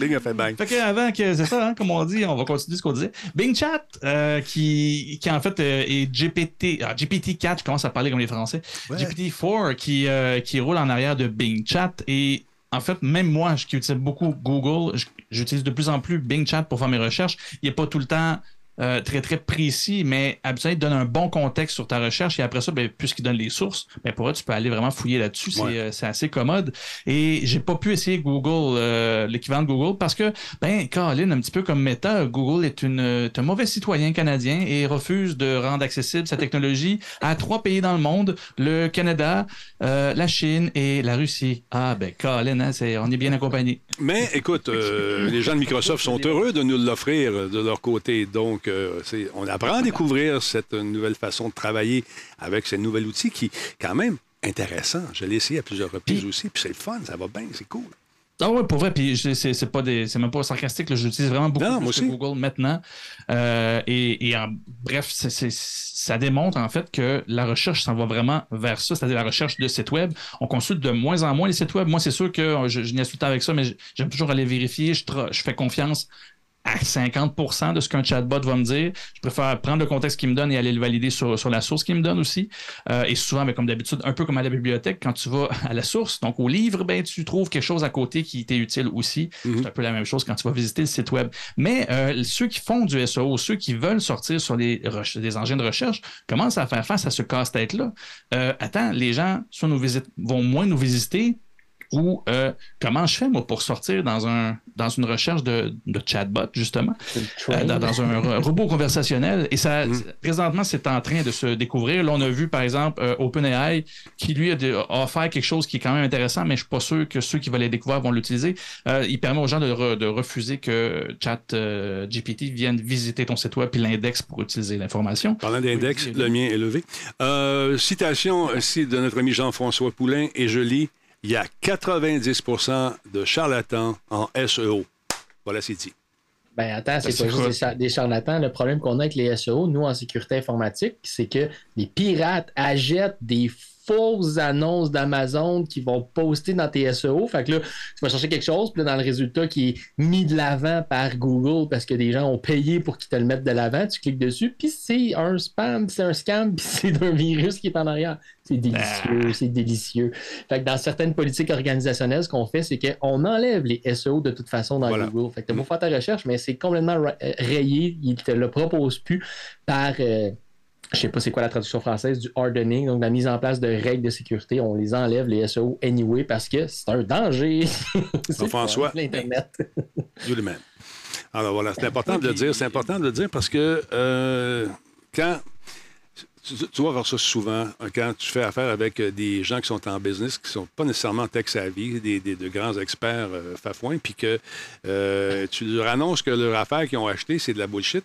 Bing a fait bang. Fait qu'avant que c'est ça, hein, comme on dit, on va continuer ce qu'on disait. Bing Chat, euh, qui, qui en fait euh, est GPT, ah, GPT-4, je commence à parler comme les Français. Ouais. GPT-4 qui, euh, qui roule en arrière de Bing Chat. Et en fait, même moi, je- qui utilise beaucoup Google, j'utilise de plus en plus Bing Chat pour faire mes recherches. Il n'est pas tout le temps euh, très, très précis, mais habituellement, il te donne un bon contexte sur ta recherche. Et après ça, ben, puisqu'il donne les sources, ben, pour eux, tu peux aller vraiment fouiller là-dessus. C'est euh, c'est assez commode. Et j'ai pas pu essayer Google, euh, l'équivalent de Google, parce que, ben, Colin, un petit peu comme Meta, Google est, une, est un mauvais citoyen canadien et refuse de rendre accessible sa technologie à trois pays dans le monde, le Canada, euh, la Chine et la Russie. Ah, ben, Colin, hein, c'est- on est bien accompagné. Mais écoute, euh, les gens de Microsoft sont heureux de nous l'offrir de leur côté. Donc, euh, on apprend à découvrir cette nouvelle façon de travailler avec ce nouvel outil qui, quand même, intéressant. Je l'ai essayé à plusieurs reprises Puis- aussi, puis c'est le fun, ça va bien, c'est cool. Ah ouais, pour vrai, puis c'est c'est pas des, c'est même pas sarcastique, j'utilise vraiment beaucoup Non, que. Google maintenant. Euh, et, et en, bref, ça démontre en fait que la recherche s'en va vraiment vers ça, c'est-à-dire la recherche de sites web. On consulte de moins en moins les sites web. Moi, c'est sûr que je, je n'y suis pas avec ça, mais j'aime toujours aller vérifier. Je, je fais confiance à 50% de ce qu'un chatbot va me dire. Je préfère prendre le contexte qu'il me donne et aller le valider sur, sur la source qu'il me donne aussi. Euh, et souvent, ben, comme d'habitude, un peu comme à la bibliothèque, quand tu vas à la source, donc au livre, ben, tu trouves quelque chose à côté qui t'est utile aussi. Mhm. C'est un peu la même chose quand tu vas visiter le site web. Mais euh, ceux qui font du SEO, ceux qui veulent sortir sur les, des engins de recherche, commencent à faire face à ce casse-tête-là. Euh, attends, les gens soit nous visitent, vont moins nous visiter ou euh, comment je fais, moi, pour sortir dans, un, dans une recherche de, de chatbot, justement, euh, dans, dans un ro- robot conversationnel? Et ça, Mm. présentement, c'est en train de se découvrir. Là, on a vu, par exemple, euh, OpenAI, qui lui a, de- a offert quelque chose qui est quand même intéressant, mais je suis pas sûr que ceux qui vont les découvrir vont l'utiliser. Il permet aux gens de, re- de refuser que Chat euh, GPT vienne visiter ton site web puis l'index pour utiliser l'information. Parlant d'index, Oui, le mien est levé. Citation ici de notre ami Jean-François Poulain, et je lis il y a 90% de charlatans en SEO. Voilà, c'est dit. Ben attends, c'est C'est pas juste des charlatans. Le problème qu'on a avec les SEO, nous, en sécurité informatique, c'est que les pirates achètent des fausses annonces d'Amazon qui vont poster dans tes SEO. Fait que là, tu vas chercher quelque chose, puis là, dans le résultat qui est mis de l'avant par Google parce que des gens ont payé pour qu'ils te le mettent de l'avant, tu cliques dessus, puis c'est un spam, c'est un scam, puis c'est un virus qui est en arrière. C'est délicieux, c'est délicieux. Fait que dans certaines politiques organisationnelles, ce qu'on fait, c'est qu'on enlève les SEO de toute façon dans Voilà. Google. Fait que tu beau faire ta recherche, mais c'est complètement euh, rayé. Il te le propose plus par, euh, je sais pas c'est quoi la traduction française, du hardening, donc la mise en place de règles de sécurité. On les enlève, les SEO, anyway, parce que c'est un danger. C'est Jean-François. ça, L'Internet. You the. Alors voilà, c'est important de le dire. C'est important de le dire parce que euh, quand. Tu, vas voir ça souvent euh, quand tu fais affaire avec euh, des gens qui sont en business, qui sont pas nécessairement tech savvy, des, des- de grands experts euh, fafouins, puis que euh, tu leur annonces que leur affaire qu'ils ont acheté, c'est de la bullshit.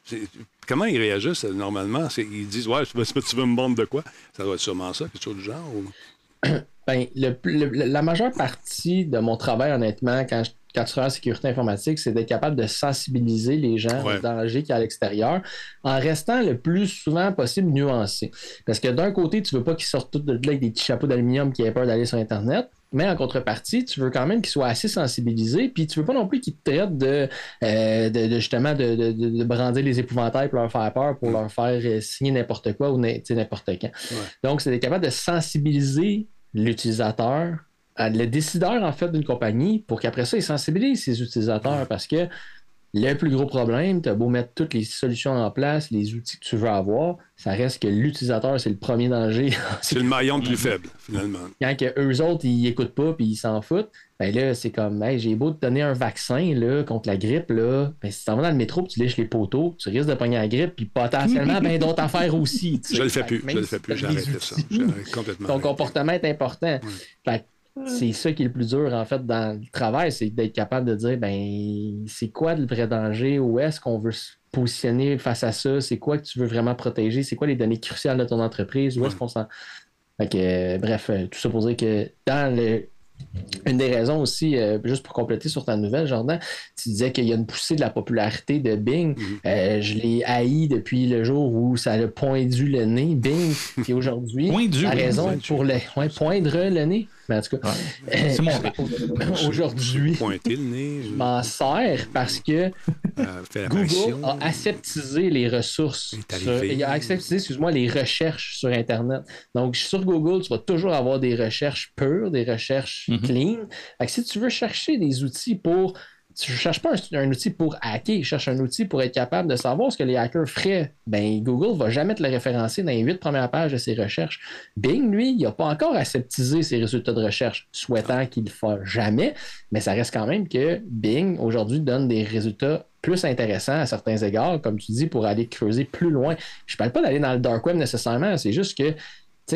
Comment ils réagissent euh, normalement? Ils disent Ouais, tu veux, tu me vendre de quoi? Ça doit être sûrement ça, quelque chose du genre. ou- Ben, le- le- la majeure partie de mon travail, honnêtement, quand je, quand je travaille en sécurité informatique, c'est d'être capable de sensibiliser les gens Ouais. aux dangers qu'il y a à l'extérieur en restant le plus souvent possible nuancé. Parce que d'un côté, tu veux pas qu'ils sortent tous de là avec des petits chapeaux d'aluminium qui aient peur d'aller sur Internet. Mais en contrepartie, tu veux quand même qu'ils soient assez sensibilisés, puis tu veux pas non plus qu'ils te traitent de, euh, de, de justement de, de- de- de brandir les épouvantails pour leur faire peur, pour leur faire euh, signer n'importe quoi ou tu n'importe quand. Donc, c'est d'être capable de sensibiliser l'utilisateur, le décideur en fait d'une compagnie, pour qu'après ça, il sensibilise ses utilisateurs parce que le plus gros problème, tu as beau mettre toutes les solutions en place, les outils que tu veux avoir, ça reste que l'utilisateur, c'est le premier danger. C'est le maillon le plus faible, finalement. Quand que eux autres, ils écoutent pas puis ils s'en foutent, ben là, c'est comme, hey, j'ai beau te donner un vaccin là, contre la grippe, là, ben, si tu vas dans le métro puis tu lèches les poteaux, tu risques de pogner la grippe puis potentiellement ben, d'autres affaires aussi. tu sais. Je le fais plus, je le fais plus, j'ai arrêté ça. complètement. ton arrêté. comportement est important. Fait c'est ça qui est le plus dur, en fait, dans le travail, c'est d'être capable de dire, ben, c'est quoi le vrai danger? Où est-ce qu'on veut se positionner face à ça? C'est quoi que tu veux vraiment protéger? C'est quoi les données cruciales de ton entreprise? Où est-ce qu'on s'en... Fait que, euh, bref, euh, tout ça pour dire que dans le... Une des raisons aussi, euh, juste pour compléter sur ta nouvelle, Jordan, tu disais qu'il y a une poussée de la popularité de Bing. Euh, je l'ai haï depuis le jour où ça a pointu le nez, Bing. Puis aujourd'hui, la raison pour le ouais, poindre le nez. Mais en tout cas, Ouais. Mon aujourd'hui, je m'en sers parce que euh. Google a aseptisé les ressources. Sur- il a aseptisé, excuse-moi, les recherches sur Internet. Donc, sur Google, tu vas toujours avoir des recherches pures, des recherches Mhm. clean. Fait que si tu veux chercher des outils pour. Tu ne cherches pas un, outil pour hacker, tu cherches un outil pour être capable de savoir ce que les hackers feraient. Ben, Google va jamais te le référencer dans les huit premières pages de ses recherches. Bing, lui, il n'a pas encore aseptisé ses résultats de recherche, souhaitant qu'il le fasse jamais, mais ça reste quand même que Bing, aujourd'hui, donne des résultats plus intéressants à certains égards, comme tu dis, pour aller creuser plus loin. Je ne parle pas d'aller dans le dark web nécessairement, c'est juste que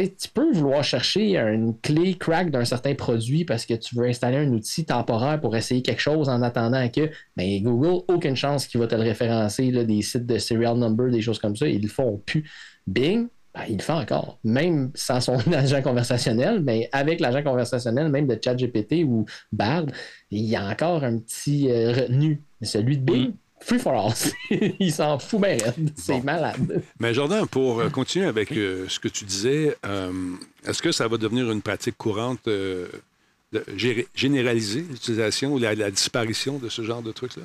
tu peux vouloir chercher une clé crack d'un certain produit parce que tu veux installer un outil temporaire pour essayer quelque chose en attendant que ben, Google, aucune chance qu'il va te le référencer, des sites de serial number, des choses comme ça, ils le font plus. Bing, ben, il le fait encore, même sans son agent conversationnel, mais avec l'agent conversationnel, même de ChatGPT ou Bard, il y a encore un petit euh, retenu. Celui de Bing, free for all. il s'en fout bien. C'est Bon. malade. Mais Jordan, pour euh, continuer avec euh, ce que tu disais, euh, est-ce que ça va devenir une pratique courante euh, de gé- généraliser l'utilisation ou la, la disparition de ce genre de trucs-là?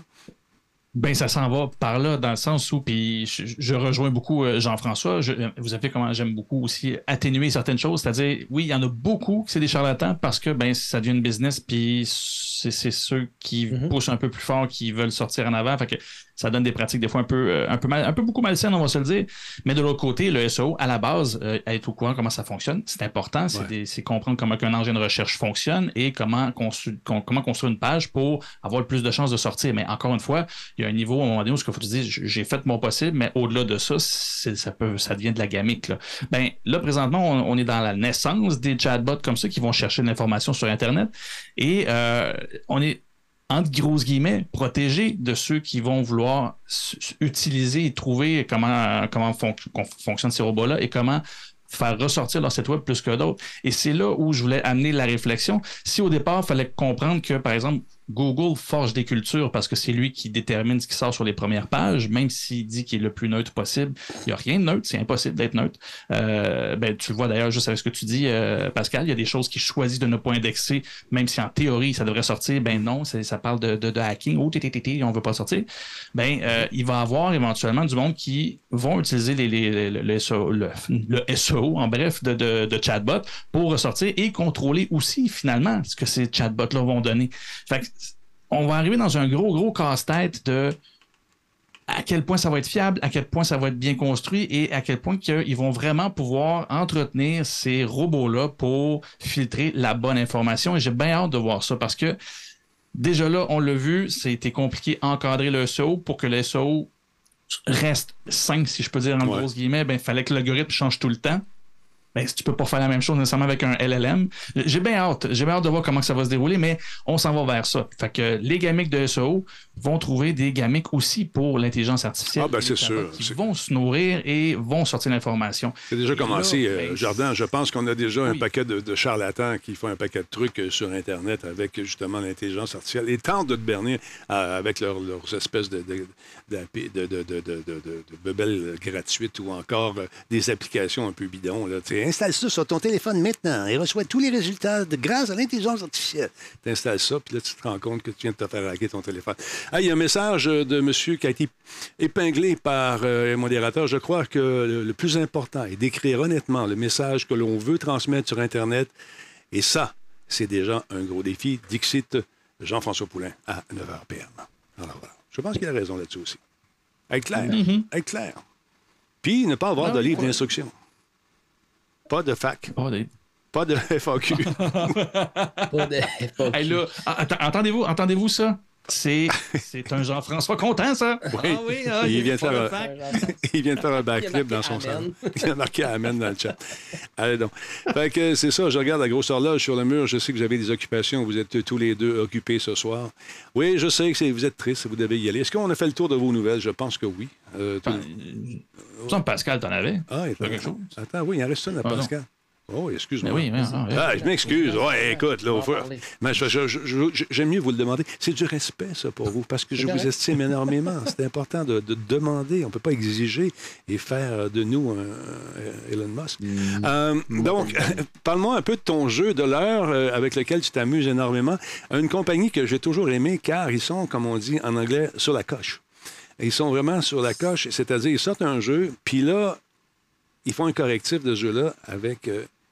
Ben, ça s'en va par là, dans le sens où, puis je, je rejoins beaucoup euh, Jean-François. Je- vous savez comment j'aime beaucoup aussi atténuer certaines choses. C'est-à-dire, oui, il y en a beaucoup que c'est des charlatans parce que ben, ça devient une business, puis c'est ceux qui Mhm. poussent un peu plus fort, qui veulent sortir en avant. Fait que ça donne des pratiques des fois un peu, euh, un peu, mal, un peu beaucoup malsaines, on va se le dire. Mais de l'autre côté, le SEO, à la base, euh, être au courant comment ça fonctionne, c'est important. C'est Ouais. comprendre comment un engin de recherche fonctionne et comment, constru- con- comment construire une page pour avoir le plus de chances de sortir. Mais encore une fois, il y a un niveau à un moment donné où il faut dises, j'ai fait mon possible, mais au-delà de ça, ça, devient de la gamique. Là. Ben, là, présentement, on, est dans la naissance des chatbots comme ça qui vont chercher de l'information sur Internet. Et euh, on est entre grosses guillemets, protégé de ceux qui vont vouloir utiliser et trouver comment, comment fonctionnent ces robots-là et comment faire ressortir leur site web plus que d'autres. Et c'est là où je voulais amener la réflexion. Si au départ, il fallait comprendre que, par exemple, Google forge des cultures parce que c'est lui qui détermine ce qui sort sur les premières pages, même s'il dit qu'il est le plus neutre possible. Il n'y a rien de neutre, c'est impossible d'être neutre. Euh, ben, tu le vois d'ailleurs juste avec ce que tu dis, euh, Pascal, il y a des choses qu'il choisit de ne pas indexer, même si en théorie ça devrait sortir. Ben non, ça parle de, hacking. Oh, TTT, on ne veut pas sortir. Ben, euh, il va y avoir éventuellement du monde qui vont utiliser le, SEO, SEO, en bref, de, de, de chatbot pour ressortir et contrôler aussi finalement ce que ces chatbots-là vont donner. Fait que, on va arriver dans un gros, gros casse-tête de à quel point ça va être fiable, à quel point ça va être bien construit et à quel point qu'ils vont vraiment pouvoir entretenir ces robots-là pour filtrer la bonne information. Et j'ai bien hâte de voir ça parce que Déjà là, on l'a vu, c'était compliqué encadrer le SEO pour que le SEO reste sain, si je peux dire en Ouais. guillemets, ben, il fallait que l'algorithme change tout le temps. Ben, tu peux pas faire la même chose nécessairement avec un LLM. J'ai bien hâte. J'ai bien hâte de voir comment ça va se dérouler, mais on s'en va vers ça. Fait que les gamiques de SEO vont trouver des gamiques aussi pour l'intelligence artificielle. Ah, ben, c'est sûr. Qui vont se nourrir et vont sortir l'information. C'est déjà Et commencé, là, euh, ben, Jardin. Je pense qu'on a déjà un paquet de, de charlatans qui font un paquet de trucs euh, sur Internet avec justement l'intelligence artificielle et tentent de te berner euh, avec leurs, leurs espèces de, de, de, de, de, de, de- de- de bebelles gratuites ou encore euh, des applications un peu bidons. Là. Installe ça sur ton téléphone maintenant et reçois tous les résultats de, grâce à l'intelligence artificielle. Tu installes ça, puis là, tu te rends compte que tu viens de te faire hacker ton téléphone. Ah, il y a un message euh, de monsieur qui a été épinglé par euh, un modérateur. Je crois que le, le plus important est d'écrire honnêtement le message que l'on veut transmettre sur Internet. Et ça, c'est déjà un gros défi. Dixit Jean-François Poulain à 9h PM. Alors voilà. Je pense qu'il a raison là-dessus aussi. Être clair. Être clair. Puis ne pas avoir Ah de oui, livre d'instruction. Pas de fac. Pas de FAQ. Pas de- Hey, ah, atta- entendez-vous, entendez-vous ça? C'est, c'est un Jean-François content, ça? Oui. Ah oui, ah, Il vient faire un- fac. Il vient de faire un a backflip dans son salon. Il a marqué Amen dans le chat. Allez donc. Fait que c'est ça, je regarde la grosse horloge sur le mur. Je sais que vous avez des occupations. Vous êtes tous les deux occupés ce soir. Oui, je sais que c'est- vous êtes triste. Vous devez y aller. Est-ce qu'on a fait le tour de vos nouvelles? Je pense que oui. Euh, tout- Enfin, euh, Pascal, t'en avais. Ah, il quelque chose. Attends, oui, il en reste une à Ah. Pascal. Oh, excuse-moi. Oui, oui, ah, oui. Ah, je m'excuse. Ouais, écoute, là, On va en faut- mais je- je- je- je- j'aime mieux vous le demander. C'est du respect, ça, pour vous, parce que je vous estime énormément. C'est important de, de demander. On ne peut pas exiger et faire de nous un, un Elon Musk. Euh, donc, parle-moi un peu de ton jeu de l'heure euh, avec lequel tu t'amuses énormément. Une compagnie que j'ai toujours aimée, car ils sont, comme on dit en anglais, sur la coche. Ils sont vraiment sur la coche, c'est-à-dire ils sortent un jeu, puis là, ils font un correctif de ce jeu-là avec,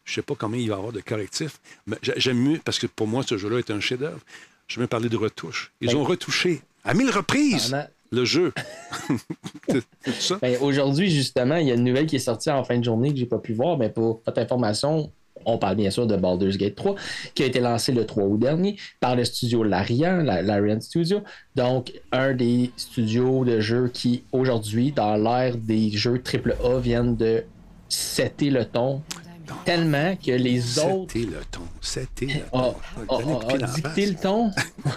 je sais pas combien il va y avoir de correctifs, mais j'a- j'aime mieux, parce que pour moi, ce jeu-là est un chef-d'œuvre. Je vais parler de retouches. Ils Ben- ont retouché à mille reprises le jeu. Ben, Aujourd'hui, justement, il y a une nouvelle qui est sortie en fin de journée que j'ai pas pu voir, mais pour votre information, on parle bien sûr de Baldur's Gate 3, qui a été lancé le 3 août dernier par le studio Larian, la- Larian Studio. Donc, un des studios de jeux qui, aujourd'hui, dans l'ère des jeux AAA, viennent de setter le ton tellement que les autres C'était le ton. C'était le ton. a- dicté le ton,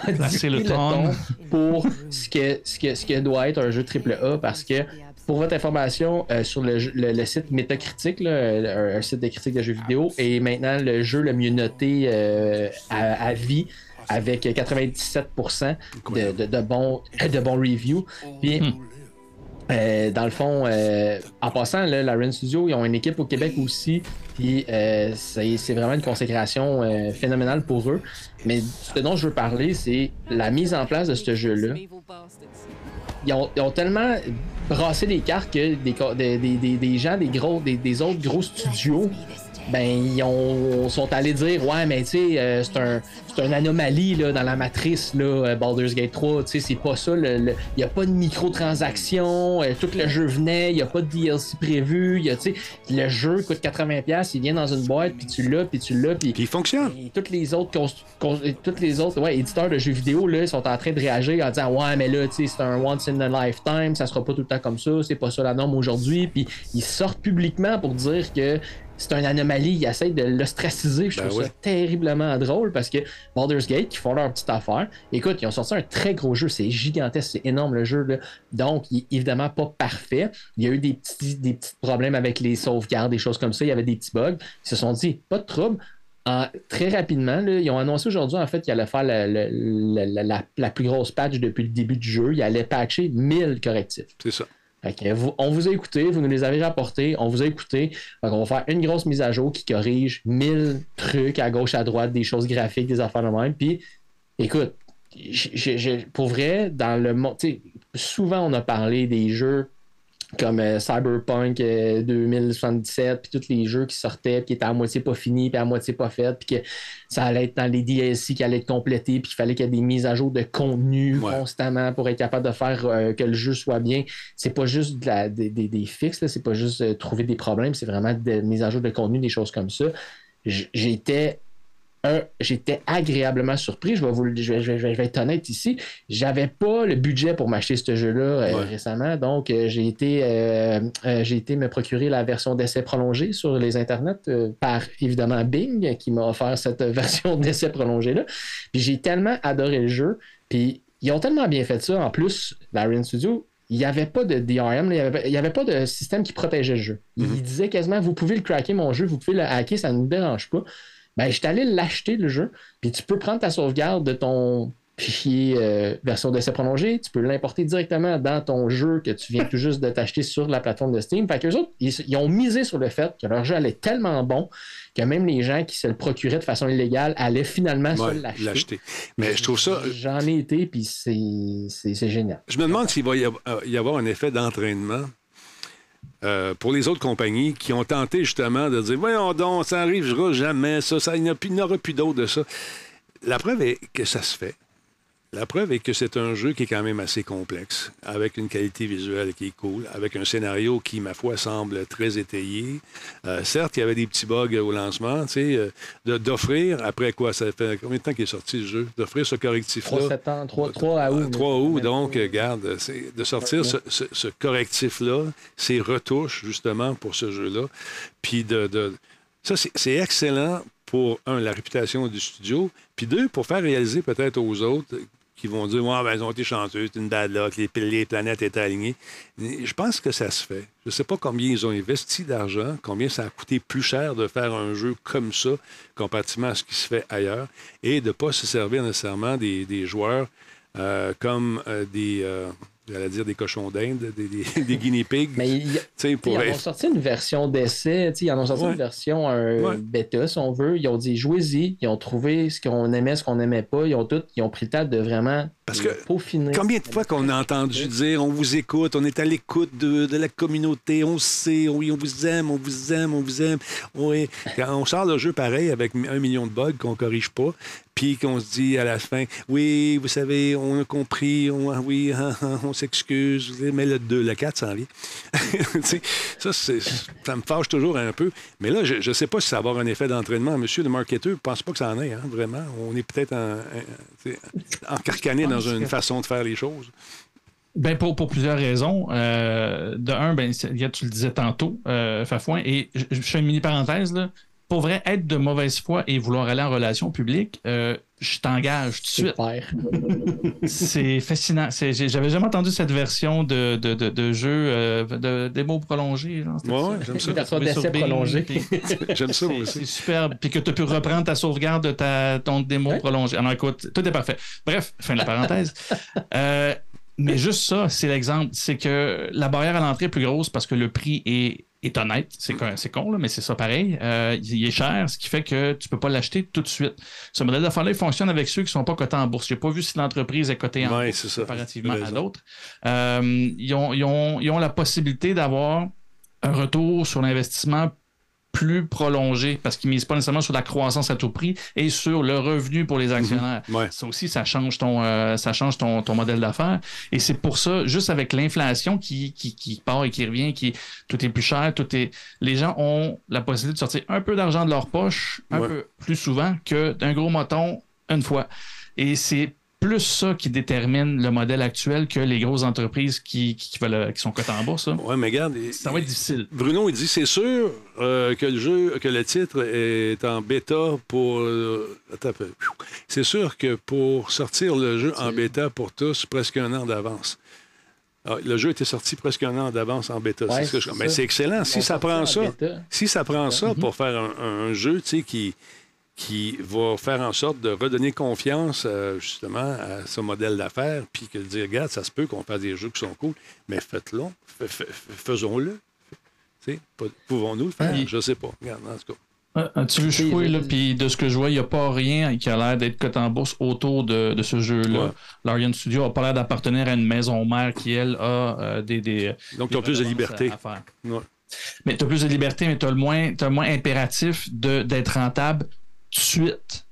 dicté le ton. pour ce que, ce, que, ce que doit être un jeu AAA parce que pour votre information, euh, sur le, jeu- le- le site Metacritic, là, un, un site de critique de jeux vidéo, est maintenant le jeu le mieux noté euh, à, à vie avec 97% de, de, de bons, de bons reviews. Puis, euh, dans le fond, euh, en passant, là, la Ren Studio, ils ont une équipe au Québec aussi. Puis euh, c'est vraiment une consécration euh, phénoménale pour eux. Mais ce dont je veux parler, c'est la mise en place de ce jeu-là. Ils ont, ils ont tellement brassé les cartes que des, des, des- des- gens, des, gros, des autres gros studios, ben ils ont, sont allés dire ouais mais tu sais euh, c'est un c'est une anomalie là, dans la matrice là, euh, Baldur's Gate 3 tu sais c'est pas ça il y a pas de microtransactions euh, tout le jeu venait il y a pas de DLC prévu il y a tu sais le jeu coûte 80 pièces il vient dans une boîte puis tu l'as puis tu l'as puis il fonctionne. et toutes les autres toutes les autres ouais, éditeurs de jeux vidéo là, sont en train de réagir en disant ouais mais là tu sais c'est un once in a lifetime ça sera pas tout le temps comme ça c'est pas ça la norme aujourd'hui puis ils sortent publiquement pour dire que c'est une anomalie, ils essayent de l'ostraciser. Je Ben trouve ça terriblement drôle parce que Baldur's Gate, qui font leur petite affaire, écoute, ils ont sorti un très gros jeu, c'est gigantesque, c'est énorme le jeu. Là. Donc, il est évidemment pas parfait. Il y a eu des petits, des petits problèmes avec les sauvegardes, des choses comme ça. Il y avait des petits bugs. Ils se sont dit, pas de trouble. En- très rapidement, là, ils ont annoncé aujourd'hui en fait qu'ils allaient faire la, la- la- la- la- la plus grosse patch depuis le début du jeu. Ils allaient patcher 1000 correctifs. C'est ça. On vous a écouté, vous nous les avez rapportés, on vous a écouté. Qu'on va faire une grosse mise à jour qui corrige 1000 trucs à gauche, à droite, des choses graphiques, des affaires de même. Puis, écoute, pour vrai, dans le monde, souvent on a parlé des jeux comme euh, Cyberpunk euh, 2077, puis tous les jeux qui sortaient, puis qui étaient à moitié pas finis, puis à moitié pas faits, puis que ça allait être dans les DLC qui allaient être complétés, puis qu'il fallait qu'il y ait des mises à jour de contenu Ouais. constamment pour être capable de faire euh, que le jeu soit bien. C'est pas juste de la- des, des, des fixes, c'est pas juste euh, trouver des problèmes, c'est vraiment des mises à jour de contenu, des choses comme ça. J'étais un, j'étais agréablement surpris. Je vais, vous, je, vais, je vais- je vais être honnête ici. J'avais pas le budget pour m'acheter ce jeu-là euh, Ouais. récemment. Donc, euh, j'ai été, euh, j'ai été me procurer la version d'essai prolongé sur les internets par évidemment Bing qui m'a offert cette version d'essai prolongé-là. Puis j'ai tellement adoré le jeu. Puis ils ont tellement bien fait ça. En plus, Larian Studio, il n'y avait pas de DRM, il n'y avait, pas de système qui protégeait le jeu. Il Mhm. disait quasiment vous pouvez le craquer, mon jeu, vous pouvez le hacker, ça ne nous dérange pas. Ben, je suis allé l'acheter, le jeu, puis tu peux prendre ta sauvegarde de ton fichier euh, version d'essai prolongé, tu peux l'importer directement dans ton jeu que tu viens tout juste de t'acheter sur la plateforme de Steam. Fait qu'eux autres, ils, ils ont misé sur le fait que leur jeu allait tellement bon que même les gens qui se le procuraient de façon illégale allaient finalement Ouais, se l'acheter. Mais je trouve ça. J'en ai été, puis c'est génial. Je me demande s'il va y avoir, euh, y avoir un effet d'entraînement euh, pour les autres compagnies qui ont tenté justement de dire Voyons donc, ça n'arrivera jamais, ça, ça il n'y en a plus- aura plus d'autres de ça. La preuve est que ça se fait. La preuve est que c'est un jeu qui est quand même assez complexe, avec une qualité visuelle qui est cool, avec un scénario qui, ma foi, semble très étayé. Euh, certes, il y avait des petits bugs au lancement, tu sais, euh, d'offrir, après quoi, ça fait combien de temps qu'il est sorti le jeu, d'offrir ce 3 correctif-là. septembre, 3, 3 à août. 3 août, donc, garde, de sortir ce, ce- ce correctif-là, ces retouches, justement, pour ce jeu-là. Puis de. de- ça, c'est excellent pour, un, la réputation du studio, puis deux, pour faire réaliser peut-être aux autres qui vont dire Ouais, ben, ils ont été chanceux, c'est une les, les planètes étaient alignées. Je pense que ça se fait. Je ne sais pas combien ils ont investi d'argent, combien ça a coûté plus cher de faire un jeu comme ça, comparativement à ce qui se fait ailleurs, et de ne pas se servir nécessairement des, des joueurs euh, comme euh, des, euh, j'allais dire des cochons d'Inde, des, des, des guinea pigs. Mais pour Ils en ont sorti une version d'essai, ils en ont sorti Ouais. une version un Ouais. bêta, si on veut. Ils ont dit jouez-y, ils ont trouvé ce qu'on aimait, ce qu'on n'aimait pas. Ils ont tout, ils ont pris le temps de vraiment Parce que. Combien de fois qu'on a entendu dire on vous écoute, on est à l'écoute de, de la communauté, on sait, oui, on vous aime, on vous aime, on vous aime. Oui. Quand on sort le jeu pareil avec un million de bugs qu'on corrige pas, puis qu'on se dit à la fin, oui, vous savez, on a compris, on, ah oui, ah, ah, on s'excuse, mais le 2, le 4 s'en vient. Ça, ça me fâche toujours un peu. Mais là, je ne sais pas si ça va avoir un effet d'entraînement. Monsieur le marketeur, je pense pas que ça en ait, hein, vraiment. On est peut-être en, en- tu sais, encarcané dans une façon de faire les choses. Ben pour, pour plusieurs raisons. Euh, de un, ben, tu le disais tantôt, euh, Fafouin, et je, je fais une mini parenthèse là. Pour vrai, être de mauvaise foi et vouloir aller en relation publique, euh, je t'engage tout de suite. Super. C'est fascinant. J'avais jamais entendu cette version de, de, de, de jeu euh, de démo prolongée. Ouais, ça? ouais, j'aime ça. J'aime ça, moi aussi. c'est superbe. Puis que tu pu reprendre ta sauvegarde de ta, ton démo Ouais. prolongé. Alors écoute, tout est parfait. Bref, fin de la parenthèse. Euh, mais juste ça, c'est l'exemple. C'est que la barrière à l'entrée est plus grosse parce que le prix est, est honnête. C'est con, c'est con, là, mais c'est ça pareil. Euh, il est cher, ce qui fait que tu peux pas l'acheter tout de suite. Ce modèle d'affaires-là, fonctionne avec ceux qui sont pas cotés en bourse. J'ai pas vu si l'entreprise est cotée en Ouais, bourse ça. comparativement à d'autres. Euh, ils, ont, ils ont- ils ont la possibilité d'avoir un retour sur l'investissement plus prolongé parce qu'ils ne misent pas nécessairement sur la croissance à tout prix et sur le revenu pour les actionnaires. Ouais. Ça aussi, ça change ton, euh, ça change ton, ton modèle d'affaires. Et c'est pour ça, juste avec l'inflation qui, qui, qui part et qui revient, qui tout est plus cher, tout est. Les gens ont la possibilité de sortir un peu d'argent de leur poche un Ouais. peu plus souvent que d'un gros moton une fois. Et c'est plus ça qui détermine le modèle actuel que les grosses entreprises qui, qui, qui veulent- qui sont cotées en bourse. Ouais, mais regarde. Ça va être difficile. Bruno, il dit c'est sûr euh, que le jeu, que le titre est en bêta pour. euh, attends un peu. C'est sûr que pour sortir le jeu en bêta pour tous, presque un an d'avance. Ah, le jeu était sorti presque un an d'avance en bêta. Ouais, c'est ce que je- Mais c'est excellent. Si ça prend en ça, si ça prend ça pour faire un, un jeu tu sais, qui, qui va faire en sorte de redonner confiance euh, justement à ce modèle d'affaires, puis que de dire, regarde, ça se peut qu'on fasse des jeux qui sont cool, mais faites-le, faisons-le. Tu Pouvons-nous le faire? Je sais pas. Regarde, en tout cas. Tu veux Oui, jouer, oui. là, puis de ce que je vois, il n'y a pas rien qui a l'air d'être coté en bourse autour de, de ce jeu-là. Ouais. L'Ariane Studio n'a pas l'air d'appartenir à une maison mère qui, elle, a euh, des, des. Donc, ils ont plus de liberté. à- à faire. Ouais. Mais tu as plus de liberté, mais tu as le moins, t'as le moins impératif de- d'être rentable de suite.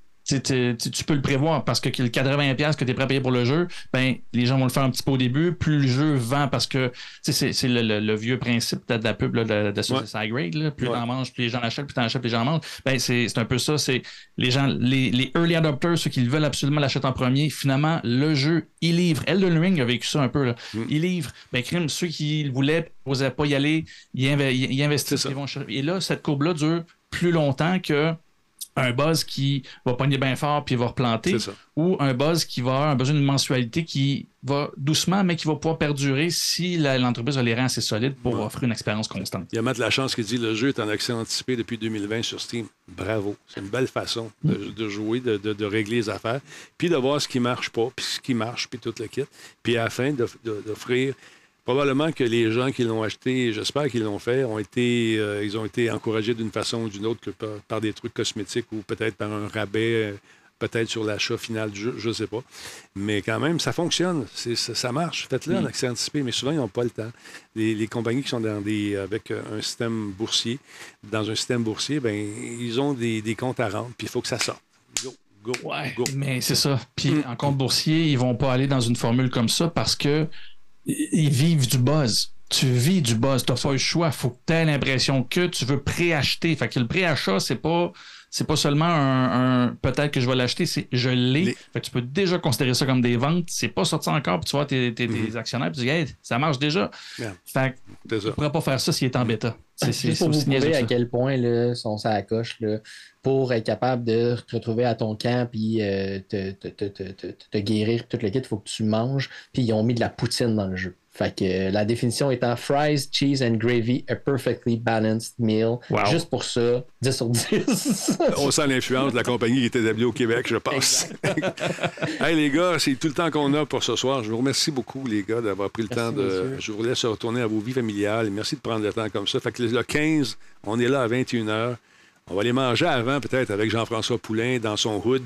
tu, peux le prévoir parce que le 80$ que tu es prêt à payer pour le jeu, ben, les gens vont le faire un petit peu au début. Plus le jeu vend, parce que c'est le, le- le vieux principe de, la pub là, de, de Ouais. Grade. là. Plus Ouais. t'en manges, plus les gens l'achètent, plus t'en achètes, plus les gens en mangent. Ben, c'est un peu ça. C'est les gens, les, les early adopters, ceux qui veulent absolument l'acheter en premier, finalement, le jeu, il livre. Elden Ring a vécu ça un peu. Là. Mm. Il livre. Ben, crime, ceux qui le voulaient, n'osaient pas y aller, ils, inve- ils- ils investissent. Ils vont. Et là, cette courbe-là dure plus longtemps que un buzz qui va pogner bien fort puis va replanter ou un buzz qui va avoir un besoin d'une mensualité qui va doucement mais qui va pouvoir perdurer si la- l'entreprise a les reins assez solides pour Ouais. offrir une expérience constante. Il y a Matt Lachance qui dit le jeu est en accès anticipé depuis 2020 sur Steam. Bravo. C'est une belle façon de, de jouer, de, de- de régler les affaires, puis de voir ce qui marche pas, puis ce qui marche, puis tout le kit. Puis à la fin, de- de- d'offrir. Probablement que les gens qui l'ont acheté, j'espère qu'ils l'ont fait, ont été, euh, ils ont été encouragés d'une façon ou d'une autre que par, par des trucs cosmétiques ou peut-être par un rabais, euh, peut-être sur l'achat final du jeu, je ne sais pas. Mais quand même, ça fonctionne, ça, ça marche. Faites-le en accès anticipé, mais souvent, ils n'ont pas le temps. Les, les compagnies qui sont dans des, avec euh, un système boursier, dans un système boursier, ben, ils ont des, des comptes à rendre, puis il faut que ça sorte. Go, go, go. Mais c'est ça. Puis Mm. en compte boursier, ils vont pas aller dans une formule comme ça parce que ils vivent du buzz. Tu vis du buzz, tu n'as pas le choix. faut que tu aies l'impression que tu veux préacheter. Fait que le préachat, c'est pas. C'est pas seulement un, un peut-être que je vais l'acheter, c'est je l'ai. Les- Fait que tu peux déjà considérer ça comme des ventes. C'est pas sorti encore, puis tu vois tes, tes- tes Mhm. actionnaires, puis tu dis, hey, ça marche déjà. Yeah. Fait que tu pourrais pas faire ça s'il est en bêta. C'est c'est- Juste c'est pour vous prouver à quel point là, sont ça coche là, pour être capable de te retrouver à ton camp puis euh, te, te, te, te, te- te guérir tout le kit, il faut que tu manges. Puis ils ont mis de la poutine dans le jeu. Fait que euh, la définition étant fries, cheese and gravy, a perfectly balanced meal. Wow. Juste pour ça, 10 sur 10. On sent l'influence de la compagnie qui est établie au Québec, je pense. hey les gars, c'est tout le temps qu'on a pour ce soir. Je vous remercie beaucoup, les gars, d'avoir pris le Merci, temps de. monsieur. Je vous laisse retourner à vos vies familiales. Merci de prendre le temps comme ça. Fait que le 15, on est là à 21h. On va aller manger avant, peut-être, avec Jean-François Poulain dans son hood.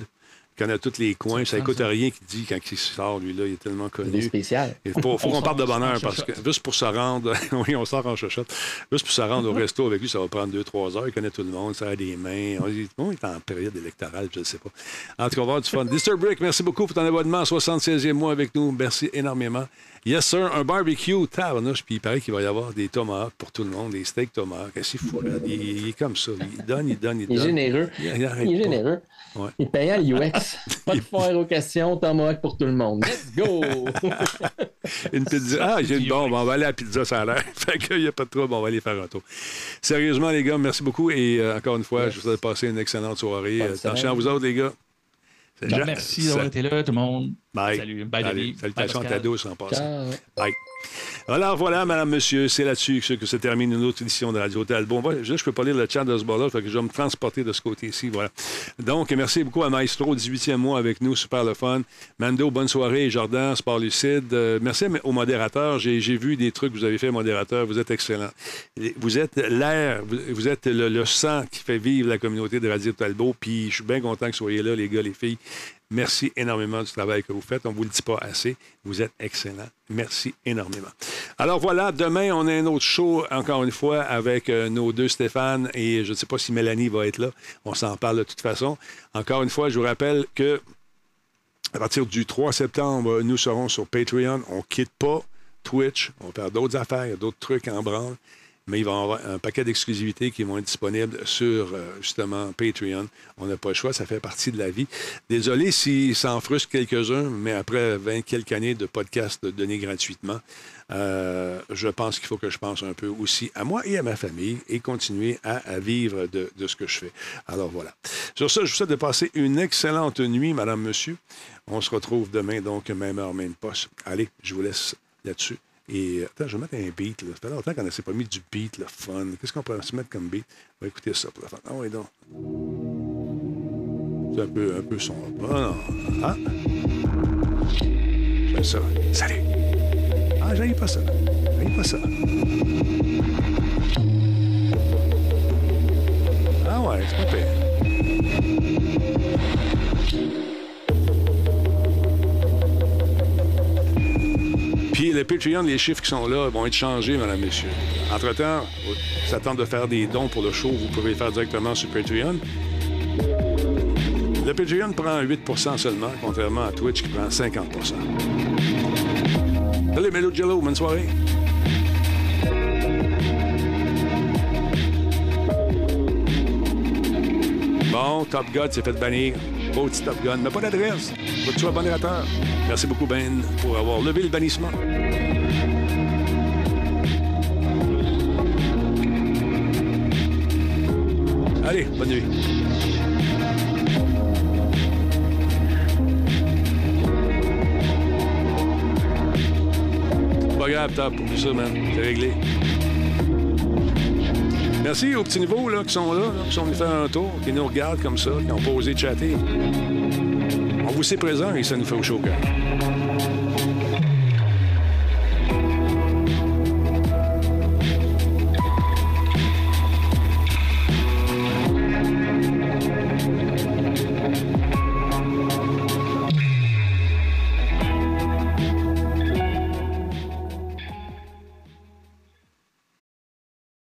Il connaît tous les coins. Ça écoute rien qu'il dit quand il sort, lui, là. Il est tellement connu. spéciales. Il faut, faut On qu'on parle de en bonheur parce que juste pour se rendre, oui, on sort en chochotte. Juste pour se rendre au resto avec lui, ça va prendre deux, trois heures. Il connaît tout le monde, ça a des mains. On dit, bon, il est en période électorale, je ne sais pas. En tout cas, on va avoir du fun. Disturb Brick, merci beaucoup pour ton abonnement, 76e mois avec nous. Merci énormément. Yes, sir, un barbecue, tabarnouche, puis il paraît qu'il va y avoir des tomahawks pour tout le monde, des steaks tomahawks. C'est fou, là? Il, il est comme ça. Il donne, il donne, il Il est donne. généreux. Il- il arrête Il est généreux. Ouais. Il est payant le UX. Pas de foire aux questions, Tomahawk pour tout le monde. Let's go! Une pizza. Ah, j'ai une bombe. On va aller à la pizza, ça a l'air. Fait qu'il n'y a pas de trouble, on va aller faire un tour. Sérieusement, les gars, merci beaucoup. Et euh, encore une fois, je vous souhaite passer une excellente soirée. Euh, Attention à vous autres, les gars. Ben, Merci d'avoir été là, tout le monde. Bye. Salut. Bye, Allez. Salutations Bye, à ta douce en passant. Bye. Alors voilà, madame, monsieur, c'est là-dessus que, se termine une autre édition de Radio Talbot. Bon, je ne peux pas lire le chat de ce bord-là, que je vais me transporter de ce côté-ci. Voilà. Donc, merci beaucoup à Maestro, 18e mois avec nous, super le fun. Mando, bonne soirée. Jordan, Sport Lucide. Euh, merci à- au modérateur. J'ai j'ai vu des trucs que vous avez fait, modérateur. Vous êtes excellent. Vous êtes l'air, vous, vous êtes le, le sang qui fait vivre la communauté de Radio Talbot. Puis je suis bien content que vous soyez là, les gars, les filles. Merci énormément du travail que vous faites. On ne vous le dit pas assez. Vous êtes excellent. Merci énormément. Alors voilà, demain, on a un autre show, encore une fois, avec euh, nos deux Stéphane et je ne sais pas si Mélanie va être là. On s'en parle de toute façon. Encore une fois, je vous rappelle que à partir du 3 septembre, nous serons sur Patreon. On ne quitte pas Twitch. On faire d'autres affaires, d'autres trucs en branle. Mais il va y avoir un paquet d'exclusivités qui vont être disponibles sur, euh, justement, Patreon. On n'a pas le choix, ça fait partie de la vie. Désolé s'il s'en frustre quelques-uns, mais après 20 quelques années de podcasts donnés gratuitement, euh, je pense qu'il faut que je pense un peu aussi à moi et à ma famille et continuer à, à vivre de, de ce que je fais. Alors voilà. Sur ça, je vous souhaite de passer une excellente nuit, madame, monsieur. On se retrouve demain, donc, même heure, même poste. Allez, je vous laisse là-dessus. Et attends, je vais mettre un beat. Là. Ça fait longtemps qu'on ne s'est pas mis du beat, le fun. Qu'est-ce qu'on pourrait se mettre comme beat? On va écouter ça pour la fin. Ah oui, donc. C'est un peu, un peu sombre. Ah non? Ah. J'aime ça. Salut. Ah, j'aille pas ça. J'aille pas ça. Ah ouais, c'est pas pire. Puis le Patreon, les chiffres qui sont là vont être changés, madame, monsieur. Entre-temps, ça tente de faire des dons pour le show, vous pouvez le faire directement sur Patreon. Le Patreon prend 8% seulement, contrairement à Twitch qui prend 50% Salut, Melo Jello, bonne soirée. Bon, Top God s'est fait bannir. Beau petit Top Gun, mais pas d'adresse. Faut que tu sois modérateur. Merci beaucoup, Ben, pour avoir levé le bannissement. Allez, bonne nuit. Pas grave, top. Oublie ça, man. C'est réglé. Merci aux petits niveaux là, qui sont là, qui sont venus faire un tour, qui nous regardent comme ça, qui ont posé chatter. On vous sait présent et ça nous fait au chaud.